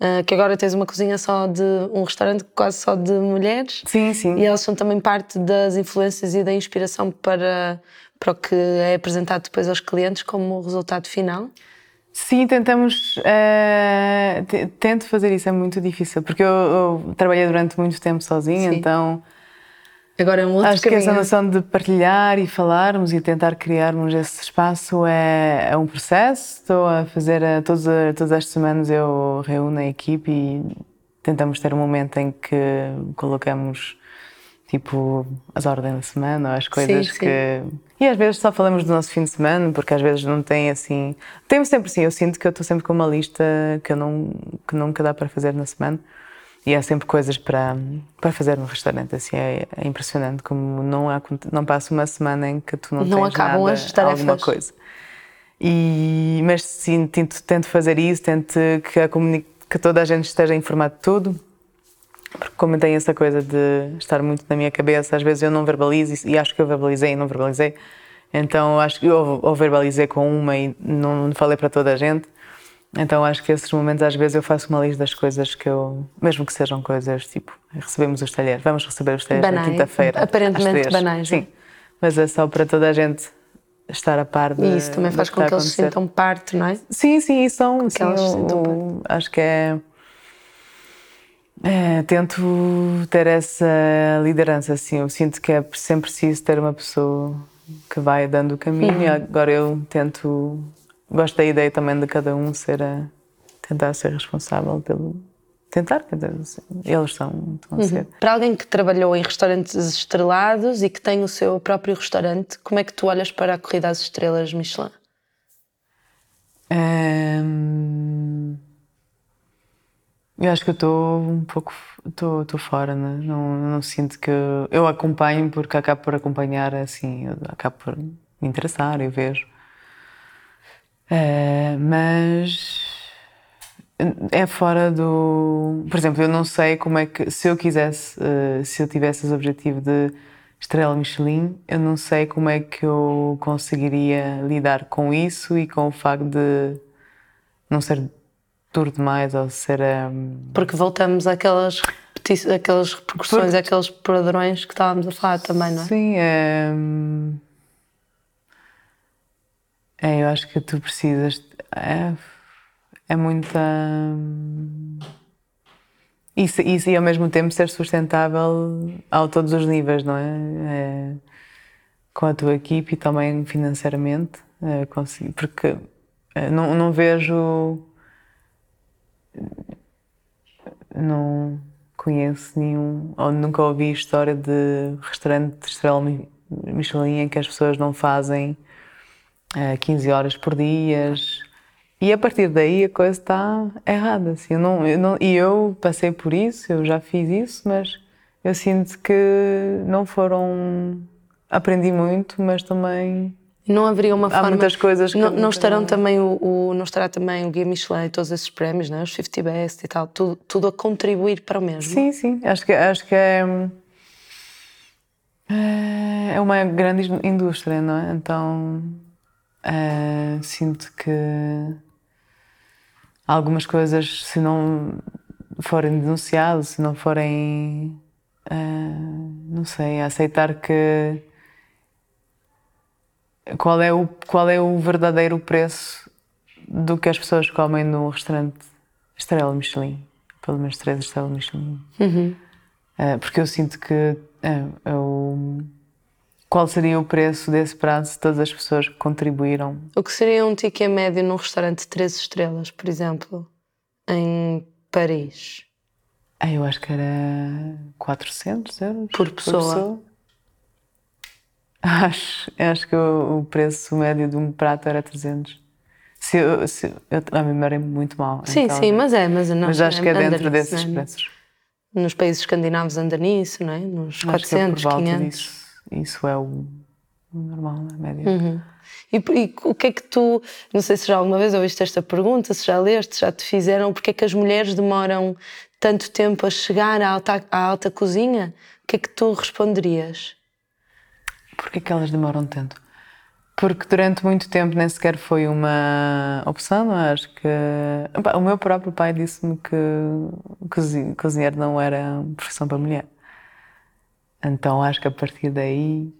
Uh, que agora tens uma cozinha só de um restaurante quase só de mulheres. Sim, sim. E elas são também parte das influências e da inspiração para, para o que é apresentado depois aos clientes como resultado final. Sim, tentamos. Uh, tento fazer isso, é muito difícil, porque eu, eu trabalhei durante muito tempo sozinha, Sim. então Agora é um outro Acho caminho. que essa noção de partilhar e falarmos e tentar criarmos esse espaço é, é um processo. Estou a fazer, a, todas, todas as semanas eu reúno a equipe e tentamos ter um momento em que colocamos tipo as ordens da semana ou as coisas sim, que sim. e às vezes só falamos do nosso fim de semana porque às vezes não tem assim temos sempre assim eu sinto que eu estou sempre com uma lista que eu não que nunca dá para fazer na semana e há sempre coisas para, para fazer no restaurante. Assim, é, é impressionante como não, há, não passa uma semana em que tu não, não tens acabam nada, as tarefas. alguma coisa. E, mas sim, tento, tento fazer isso, tento que, a que toda a gente esteja informada de tudo. Porque como tem essa coisa de estar muito na minha cabeça, às vezes eu não verbalizo e acho que eu verbalizei e não verbalizei. Então acho que eu ou verbalizei com uma e não falei para toda a gente. Então acho que esses momentos às vezes eu faço uma lista das coisas que eu, mesmo que sejam coisas tipo, recebemos os talheres, vamos receber os talheres Banais, na quinta-feira. aparentemente banais, Sim, mas é só para toda a gente estar a par de E isso também faz com que eles se sintam parte, não é? Sim, sim, e são. sim, elas sintam o- acho que é, é, Tento ter essa liderança, assim. Eu sinto que é sempre preciso ter uma pessoa que vai dando o caminho. Uhum. E agora eu tento. Gosto da ideia também de cada um ser a. tentar ser responsável pelo. Tentar, dizer, eles são, estão a ser. Para alguém que trabalhou em restaurantes estrelados e que tem o seu próprio restaurante, como é que tu olhas para a corrida às estrelas Michelin? Hum, eu acho que eu estou um pouco estou estou fora, né? não, não sinto que eu acompanho porque acabo por acompanhar assim, eu acabo por me interessar, eu vejo. Eh, mas é fora do. Por exemplo, eu não sei como é que. Se eu quisesse, eh, se eu tivesse esse objetivo de estrela Michelin, eu não sei como é que eu conseguiria lidar com isso e com o facto de não ser duro demais ou ser. hum, Porque voltamos àquelas, àquelas repercussões, Porque- àqueles padrões que estávamos a falar também, não é? Sim, é. É, eu acho que tu precisas. É, é muita. hum, Isso, isso e ao mesmo tempo ser sustentável a todos os níveis, não é? É, com a tua equipe e também financeiramente. é, conseguir- porque é, não, não vejo. Não conheço nenhum, ou nunca ouvi história de restaurante de estrela Mi- Michelin em que as pessoas não fazem 15 horas por dia. E a partir daí a coisa está errada. Assim, eu não, eu não, e eu passei por isso, eu já fiz isso, mas eu sinto que não foram. Aprendi muito, mas também Não haveria uma há forma. muitas coisas que. Não, não estarão também o, o- não estará também o Guia Michelin e todos esses prémios, não é? os 50 Best e tal, tudo, tudo a contribuir para o mesmo. Sim, sim, acho que, acho que é. É uma grande indústria, não é? Então. Eh, sinto que. Algumas coisas, se não forem denunciadas, se não forem. eh, não sei, aceitar que. Qual é, o, qual é o verdadeiro preço do que as pessoas comem no restaurante Estrela Michelin? Pelo menos três estrelas Michelin. Eh, porque eu sinto que o- qual seria o preço desse prato se todas as pessoas que contribuíram? O que seria um ticket médio num restaurante de 3 estrelas, por exemplo, em Paris? Ah, eu acho que era 400 euros Por pessoa. Acho, acho que o, preço médio de um prato era 300. Se eu, se, eu, a minha memória é muito mal. Sim, então- sim, mas é, mas não. Mas acho que é dentro nisso, desses é? preços. Nos países escandinavos anda nisso, não é? Nos Acho que é 400, por volta 500. disso. Isso é o, normal, a média. Uhum. E, e o que é que tu, não sei se já alguma vez ouviste esta pergunta, se já leste, se já te fizeram, porque é que as mulheres demoram tanto tempo a chegar à alta, à alta cozinha? O que é que tu responderias? Porquê que elas demoram tanto? Porque durante muito tempo nem sequer foi uma opção, não é? Acho que. O meu próprio pai disse-me que cozi- cozinhar não era profissão para mulher. Então acho que a partir daí.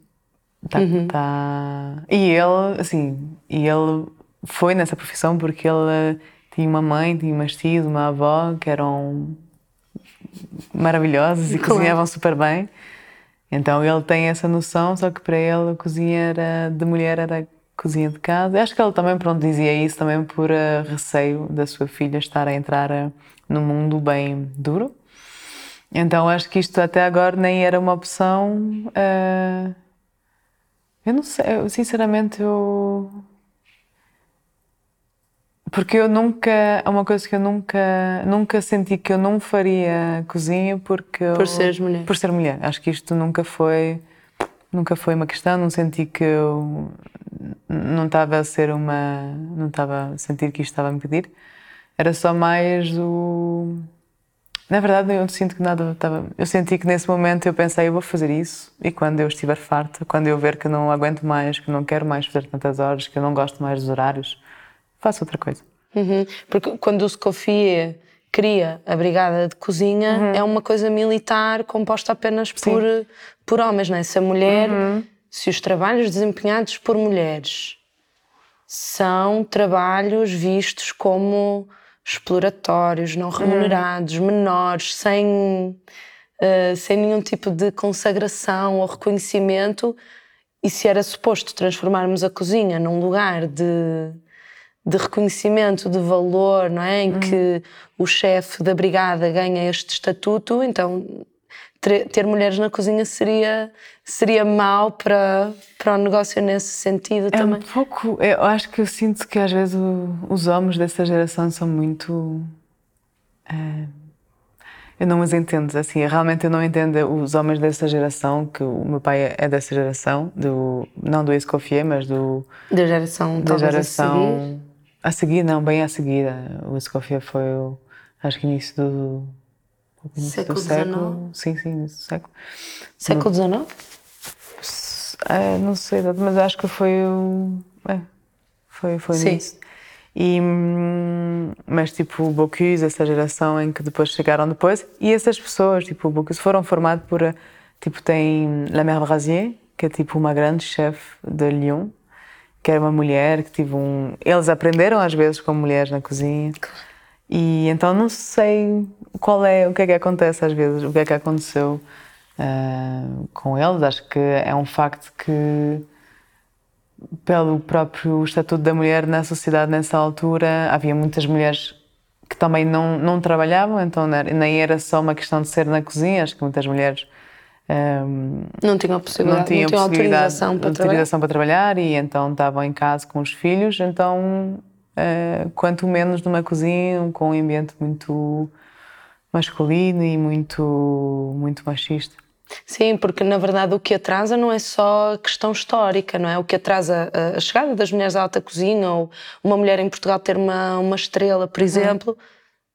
Tá, tá- E ele, assim, e ele foi nessa profissão porque ele tinha uma mãe, tinha umas tias, uma avó que eram maravilhosas e Claro. cozinhavam super bem. Então ele tem essa noção, só que para ele a cozinha era, de mulher era cozinha de casa. Acho que ele também pronto, dizia isso também por eh, receio da sua filha estar a entrar eh, num mundo bem duro. Então acho que isto até agora nem era uma opção. eh, eu não sei, eu, sinceramente eu. Porque eu nunca. É uma coisa que eu nunca. Nunca senti que eu não faria cozinha porque. eu- Por seres mulher. Por ser mulher. Acho que isto nunca foi. Nunca foi uma questão. Não senti que eu. Não estava a ser uma. Não estava a sentir que isto estava a me pedir. Era só mais o. Na verdade, eu sinto que nada estava. Eu senti que nesse momento eu pensei, eu vou fazer isso, e quando eu estiver farta, quando eu ver que não aguento mais, que não quero mais fazer tantas horas, que eu não gosto mais dos horários, faço outra coisa. Uhum. Porque quando o Scoffier cria a brigada de cozinha, uhum. é uma coisa militar composta apenas por, por homens, não é? Se a mulher, uhum. se os trabalhos desempenhados por mulheres são trabalhos vistos como exploratórios, não remunerados, uhum. menores, sem, uh, sem nenhum tipo de consagração ou reconhecimento. E se era suposto transformarmos a cozinha num lugar de, de reconhecimento, de valor, não é? Em uhum. que o chefe da brigada ganha este estatuto, então ter mulheres na cozinha seria seria mau para para o negócio nesse sentido é também. Um pouco, eu acho que eu sinto que às vezes o, os homens dessa geração são muito é, eu não os entendo assim, realmente eu não entendo os homens dessa geração, que o meu pai é dessa geração, do não do Escoffier, mas do da geração da geração a seguir. a seguir, não, bem a seguir. O Escoffier foi o acho que início do século XIX? Sim, sim, século. Século XIX? É, não sei, mas acho que foi o. É, foi, foi sim. nisso. E, hum, mas tipo o Bocuse, essa geração em que depois chegaram depois, e essas pessoas, tipo o Bocuse, foram formados por. Tipo, tem La Mère Brasier, que é tipo uma grande chefe de Lyon, que era uma mulher que tive um. Eles aprenderam às vezes com mulheres na cozinha. E então não sei qual é, o que é que acontece às vezes, o que é que aconteceu uh, com eles. Acho que é um facto que, pelo próprio estatuto da mulher na sociedade nessa altura, havia muitas mulheres que também não, não trabalhavam, então nem era só uma questão de ser na cozinha, acho que muitas mulheres. Um, ah, não tinham possibilidade, não tinham, não tinham autorização, para, autorização para trabalhar e então estavam em casa com os filhos, então uh, quanto menos numa cozinha com um ambiente muito masculino e muito, muito machista. Sim, porque na verdade o que atrasa não é só a questão histórica, não é? O que atrasa a, chegada das mulheres à alta cozinha ou uma mulher em Portugal ter uma, uma estrela, por uhum. exemplo,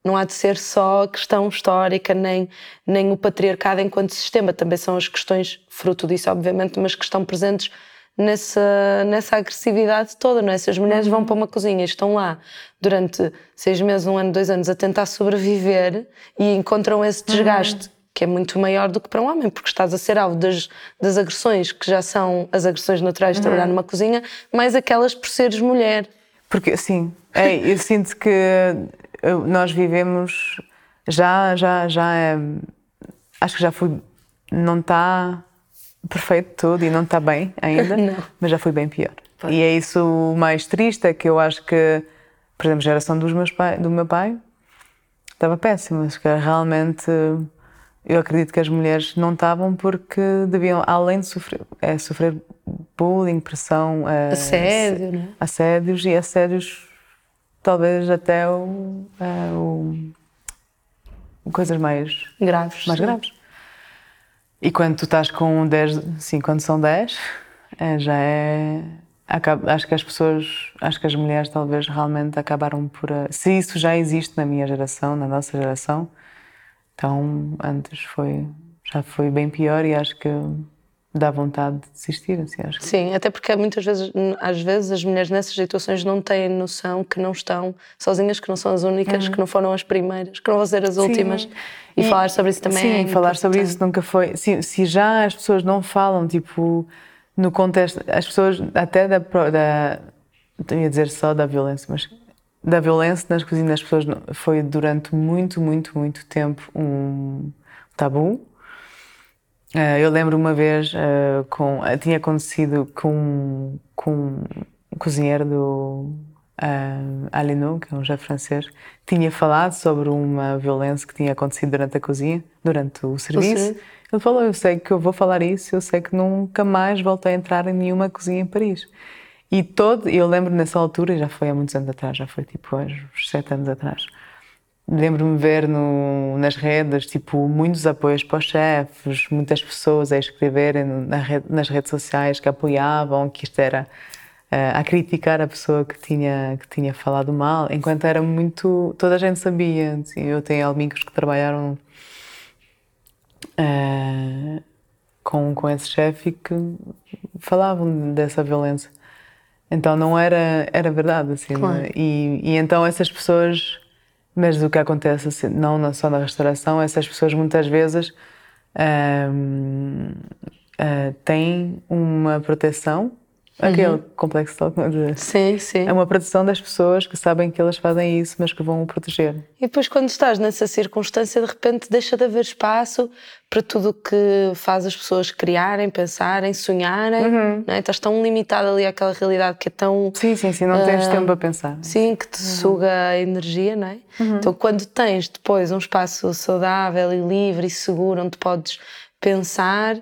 não há de ser só a questão histórica, nem, nem o patriarcado enquanto sistema, também são as questões, fruto disso, obviamente, mas que estão presentes nessa, nessa agressividade toda, não é? Se as mulheres vão para uma cozinha e estão lá durante seis meses, um ano, dois anos a tentar sobreviver e encontram esse uhum. desgaste. Uhum. Que é muito maior do que para um homem, porque estás a ser alvo das, das agressões, que já são as agressões naturais de uhum. trabalhar numa cozinha, mais aquelas por seres mulher. Porque, sim, é, eu sinto que nós vivemos já, já, já, é, acho que já fui, não está perfeito tudo e não está bem ainda, mas já foi bem pior. E é isso o mais triste, é que eu acho que, por exemplo, a geração dos meus pai, do meu pai estava péssima, que realmente eu acredito que as mulheres não estavam porque deviam, além de sofrer, é, sofrer bullying, pressão, é, assédio, né? assédios e assédios talvez até o, é, o coisas mais graves. Mais graves. E quando tu estás com 10, sim, quando são 10, é, já é. Acho que as pessoas, acho que as mulheres talvez realmente acabaram por. Se isso já existe na minha geração, na nossa geração, então antes foi. já foi bem pior e acho que dá vontade de desistir, assim, acho. Que... Sim, até porque muitas vezes, às vezes, as mulheres nessas situações não têm noção que não estão sozinhas, que não são as únicas, uhum. que não foram as primeiras, que não vão ser as últimas. Sim. E, e, falar sobre isso também sim, é Sim, falar sobre isso nunca foi... Se, se já as pessoas não falam, tipo, no contexto... As pessoas, até da... da eu ia dizer só da violência, mas da violência nas cozinhas das pessoas foi durante muito, muito, muito tempo um tabu Uh, eu lembro uma vez, uh, com, uh, tinha acontecido com, com um cozinheiro do uh, que é um chefe francês, tinha falado sobre uma violência que tinha acontecido durante a cozinha, durante o serviço. Ele falou: Eu sei que eu vou falar isso, eu sei que nunca mais volto a entrar em nenhuma cozinha em Paris. E todo, eu lembro nessa altura, já foi há muitos anos atrás, já foi tipo uns sete anos atrás Lembro-me ver no, nas redes, tipo, muitos apoios para os chefes, muitas pessoas a escreverem na rede, nas redes sociais que apoiavam, que isto era a criticar a pessoa que tinha, que tinha falado mal, enquanto era muito. toda a gente sabia. Eu tenho amigos que trabalharam uh, com, com esse chefe que falavam dessa violência. Então não era, era verdade, assim. É? Claro. E, e então essas pessoas. Mas o que acontece, assim, não só na restauração, essas pessoas muitas vezes. Um, uh, têm uma proteção Aquele uhum. complexo de... Sim, sim. É uma proteção das pessoas que sabem que elas fazem isso, mas que vão o proteger. E depois, quando estás nessa circunstância, de repente deixa de haver espaço para tudo o que faz as pessoas criarem, pensarem, sonharem. Uhum. Não é? Estás tão limitado ali àquela realidade que é tão. Sim, sim, sim. Não uh, tens tempo a pensar. Sim, que te uhum. suga a energia, não é? Uhum. Então, quando tens depois um espaço saudável e livre e seguro onde podes pensar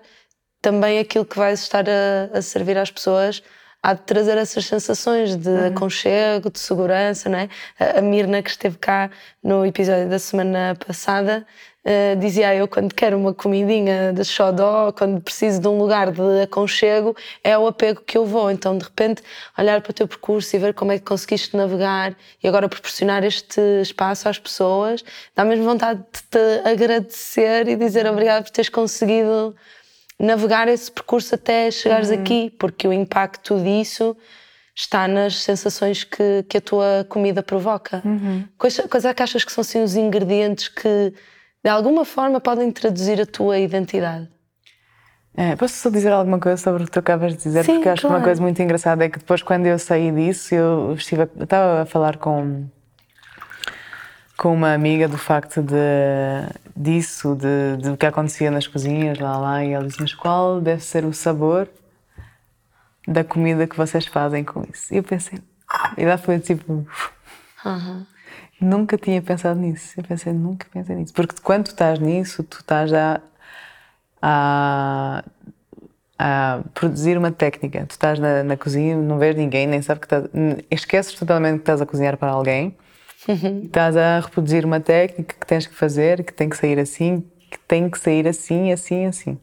também aquilo que vais estar a, a servir às pessoas há de trazer essas sensações de uhum. aconchego, de segurança, não é? A, Mirna, que esteve cá no episódio da semana passada, uh, dizia eu, quando quero uma comidinha de xodó, quando preciso de um lugar de aconchego, é o apego que eu vou. Então, de repente, olhar para o teu percurso e ver como é que conseguiste navegar e agora proporcionar este espaço às pessoas, dá mesmo vontade de te agradecer e dizer obrigado por teres conseguido navegar esse percurso até chegares uhum. aqui, porque o impacto disso está nas sensações que, que a tua comida provoca. Uhum. Quais, quais é que achas que são assim, os ingredientes que de alguma forma podem traduzir a tua identidade? É, posso só dizer alguma coisa sobre o que tu acabas de dizer? Sim, porque acho claro. que uma coisa muito engraçada é que depois, quando eu saí disso, eu estive a, eu estava a falar com com uma amiga do facto de, disso, de, de o que acontecia nas cozinhas, lá lá, e ela disse: Mas qual deve ser o sabor da comida que vocês fazem com isso? E eu pensei, e lá foi tipo. Uhum. Nunca tinha pensado nisso. Eu pensei, nunca pensei nisso. Porque quando tu estás nisso, tu estás a, a, a produzir uma técnica. Tu estás na, na cozinha, não vês ninguém, nem sabes que estás. Esqueces totalmente que estás a cozinhar para alguém Uhum. Estás a reproduzir uma técnica que tens que fazer, que tem que sair assim, que tem que sair assim, assim, assim.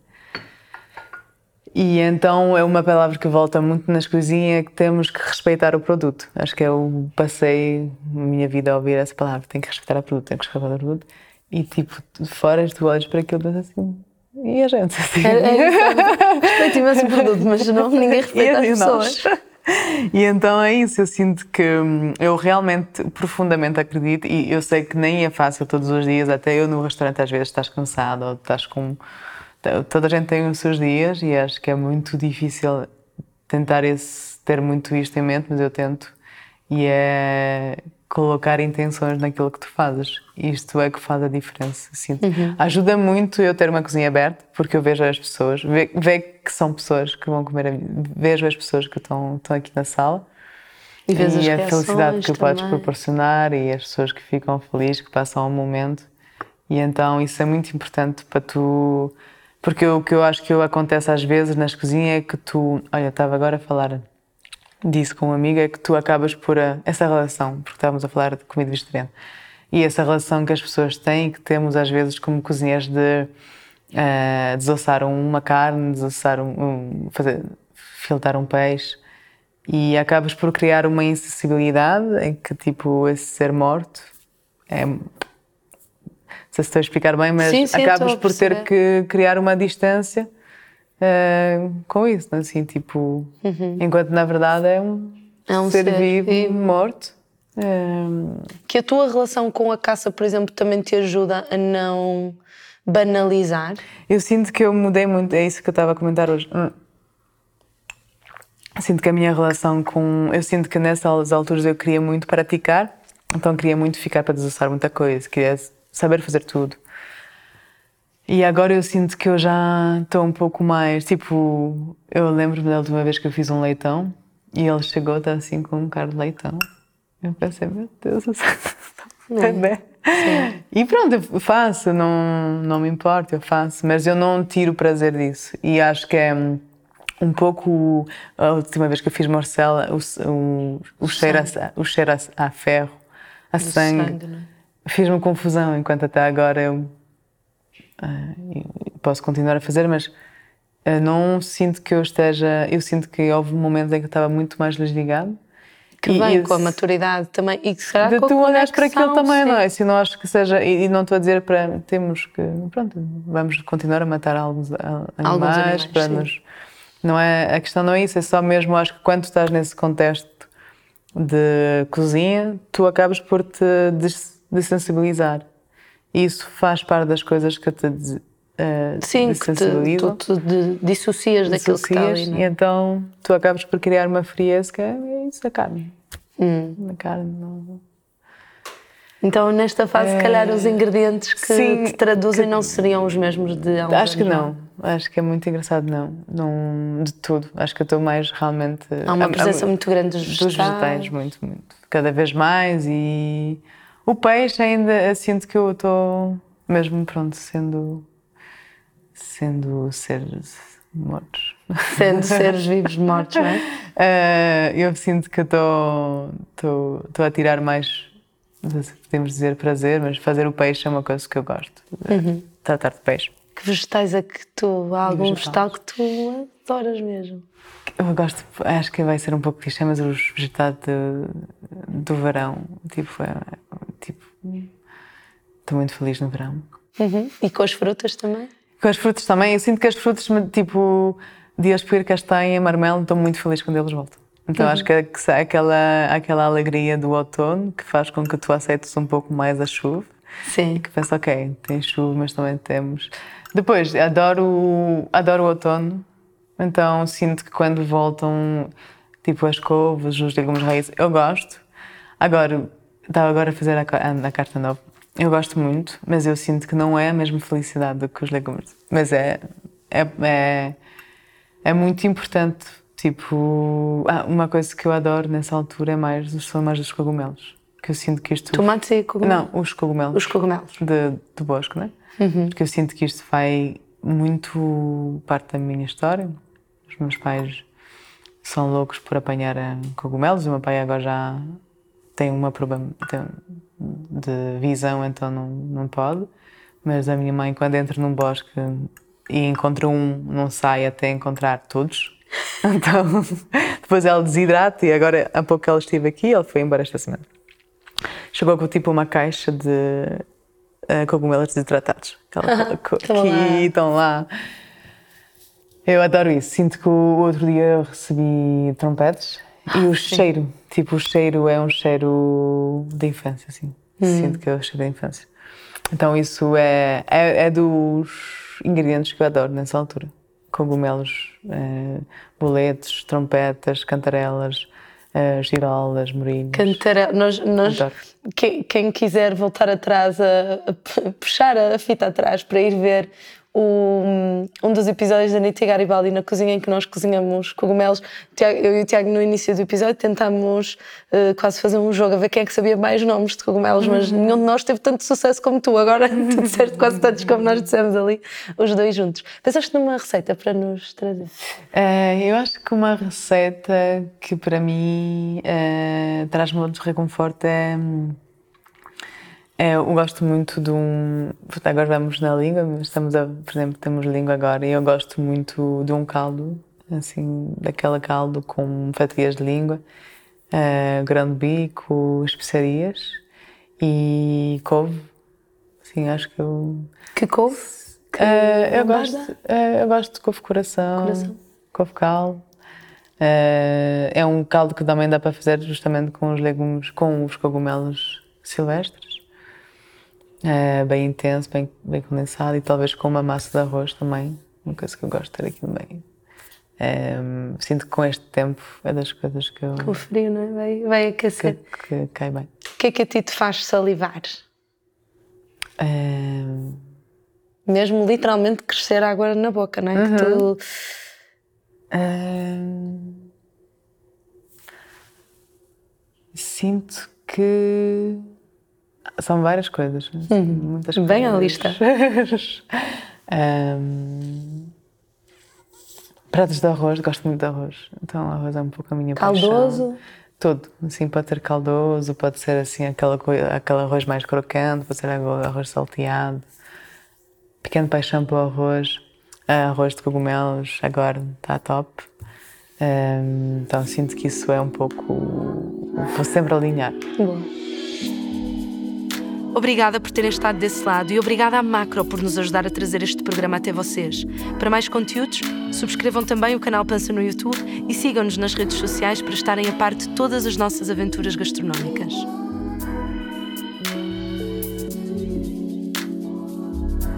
E então é uma palavra que volta muito nas cozinhas que temos que respeitar o produto. Acho que eu passei a minha vida a ouvir essa palavra, tem que respeitar o produto, tem que respeitar o produto. E tipo, fora tu olhas para aquilo e assim, e a gente? Assim? É, é, respeito imenso o produto, mas não, ninguém respeita as pessoas. Nós? E então é isso, eu sinto que hum, eu realmente profundamente acredito e eu sei que nem é fácil todos os dias, até eu no restaurante às vezes estás cansado ou estás com. Toda a gente tem os seus dias e acho que é muito difícil tentar esse, ter muito isto em mente, mas eu tento. E é colocar intenções naquilo que tu fazes. Isto é que faz a diferença. Sinto. Uhum. Ajuda muito eu ter uma cozinha aberta, porque eu vejo as pessoas, vejo ve que são pessoas que vão comer, vejo as pessoas que estão, estão aqui na sala. E, e a felicidade que tu podes proporcionar e as pessoas que ficam felizes, que passam um momento. E então isso é muito importante para tu. Porque o que eu acho que acontece às vezes nas cozinhas é que tu. Olha, estava agora a falar disse com uma amiga é que tu acabas por a, essa relação, porque estávamos a falar de comida vegetariana, e essa relação que as pessoas têm, que temos às vezes como cozinheiros de uh, desossar uma carne, desossar um, um, fazer, filtrar um peixe, e acabas por criar uma insensibilidade em que tipo esse ser morto é não sei se estou a explicar bem, mas sim, sim, acabas por ter que criar uma distância uh, com isso, assim, tipo, uhum. enquanto na verdade é um, é um ser, ser vivo, vivo, morto. Um... Eh, que a tua relação com a caça, por exemplo, também te ajuda a não banalizar? Eu sinto que eu mudei muito, é isso que eu estava a comentar hoje. Hum. Sinto que a minha relação com. Eu sinto que nessas alturas eu queria muito praticar, então queria muito ficar para desossar muita coisa, queria saber fazer tudo. E agora eu sinto que eu já estou um pouco mais. Tipo, eu lembro-me da última vez que eu fiz um leitão e ele chegou, está assim com um carro de leitão. Eu pensei, meu Deus, bebê. E pronto, eu faço, não, não me importa, eu faço, mas eu não tiro o prazer disso. E acho que é um pouco. A última vez que eu fiz morcela, o, o, o cheiro, a, o cheiro a, a ferro, a o sangue, sangue né? fiz-me confusão, enquanto até agora eu posso continuar a fazer, mas Eu não sinto que eu esteja. Eu sinto que houve um momento em que eu estava muito mais desligado. Que vem com a maturidade também e que será de tu olhas para aquilo também, sim. não é? Assim, não acho que seja. E, e não estou a dizer para. Temos que. Pronto, vamos continuar a matar alguns animais, animais, para sim. nos. Não é, a questão não é isso, é só mesmo, acho que quando estás nesse contexto de cozinha, tu acabas por te des- desensibilizar. Isso faz parte das coisas que te eh, Sim, que te, tu te de- dissocias daquilo que está ali. não e é? então tu acabas por criar uma frieza que é isso, a carne. Hum. A carne não... Então, nesta fase, se calhar, os ingredientes que É. Sim, te traduzem não seriam os mesmos de há uns Acho que não. Acho que é muito engraçado, não. não de tudo. Acho que eu estou mais realmente. Há uma presença muito grande dos vegetais. dos vegetais, muito, muito. Cada vez mais. E o peixe ainda eu sinto que eu estou mesmo pronto, sendo. sendo seres mortos. Sendo seres vivos mortos, não é? Eh, eu sinto que estou a tirar mais, não sei se podemos dizer prazer, mas fazer o peixe é uma coisa que eu gosto. Uhum. Tratar de peixe. Que vegetais é que tu. Há algum vegetal que tu adoras mesmo? Eu gosto, acho que vai ser um pouco clichê, mas os vegetais do verão, tipo, é, estou muito feliz no verão. Uhum. E com as frutas também? Com as frutas também, eu sinto que as frutas, tipo, diaspir, castanha, marmelo, estou muito feliz quando eles voltam. Então acho que que aquela, aquela alegria do outono que faz com que tu aceites um pouco mais a chuva. Sim. que pensa, ok, tem chuva, mas também temos. Depois, adoro, adoro o outono, então sinto que quando voltam, tipo as couves, os legumes raízes, eu gosto. Agora, estava agora a fazer a, a, a carta nova. Eu gosto muito, mas eu sinto que não é a mesma felicidade do que os legumes. Mas é, é, é, é muito importante. Tipo, ah, uma coisa que eu adoro nessa altura é mais, são mais os cogumelos. Que eu sinto que isto. Tomates e cogumelos? Não, os cogumelos Os cogumelos. de, do bosque, né? Porque eu sinto que isto vai muito parte da minha história. Os meus pais são loucos por apanhar eh, cogumelos. O meu pai agora já tem uma problema de visão, então não, não pode. Mas a minha mãe, quando entra num bosque e encontra um, não sai até encontrar todos. Então, depois ela desidrata e agora, há pouco ela esteve aqui, ele foi embora esta semana. Chegou com tipo uma caixa de eh, cogumelos desidratados. Aqui, estão lá. Eu adoro isso. Sinto que o outro dia eu recebi trompetes e o cheiro, tipo, o cheiro é um cheiro de infância, assim. Sinto que é o cheiro da infância. Então isso é, é, é dos ingredientes que eu adoro nessa altura. Cogumelos, eh, boletos, trompetas, cantarelas, eh, girolas, morinhos. Cantara... Nós, nós, quem, quem quiser voltar atrás, a, a puxar a fita atrás para ir ver o, um dos episódios da Anitta Garibaldi na cozinha em que nós cozinhamos cogumelos. Eu e o Tiago, no início do episódio, tentámos eh, quase fazer um jogo a ver quem é que sabia mais nomes de cogumelos, mas nenhum de nós teve tanto sucesso como tu. Agora tu disseste quase tantos como nós dissemos ali, os dois juntos. Pensaste numa receita para nos trazer? Eh, eu acho que uma receita que para mim eh, traz-me muito reconforto é, é. Eu gosto muito de um. Agora vamos na língua, mas estamos a, por exemplo, temos língua agora e eu gosto muito de um caldo, assim, daquela caldo com fatias de língua, eh, grão de bico, especiarias e couve. Sim, acho que eu. Que couve? Que Eh, eu, gosto, eh, eu gosto de couve coração, Coração. couve caldo. É um caldo que também dá para fazer justamente com os legumes, com os cogumelos silvestres. Eh, bem intenso, bem, bem condensado e talvez com uma massa de arroz também. Uma coisa que eu gosto de ter aquilo bem. Eh, sinto que com este tempo é das coisas que, eu, Com o frio, não é? Vai, vai que, aquecer. que cai bem. O que é que a ti te faz salivar? Eh, Mesmo literalmente crescer água na boca, não é? Que tu... Ahn, sinto que são várias coisas. assim, Muitas. Bem à coisas. Ahm, pratos de arroz, gosto muito de arroz. Então arroz é um pouco a minha Caldoso? paixão. Tudo, assim, pode ser caldoso, pode ser assim aquela aquele arroz mais crocante, pode ser arroz salteado. Pequena paixão pelo arroz. arroz de cogumelos agora está top. Um, então sinto que isso é um pouco. Vou sempre alinhar. Boa. Obrigada por terem estado desse lado e obrigada à Macro por nos ajudar a trazer este programa até vocês. Para mais conteúdos, subscrevam também o canal Pança no YouTube e sigam-nos nas redes sociais para estarem a par de todas as nossas aventuras gastronómicas.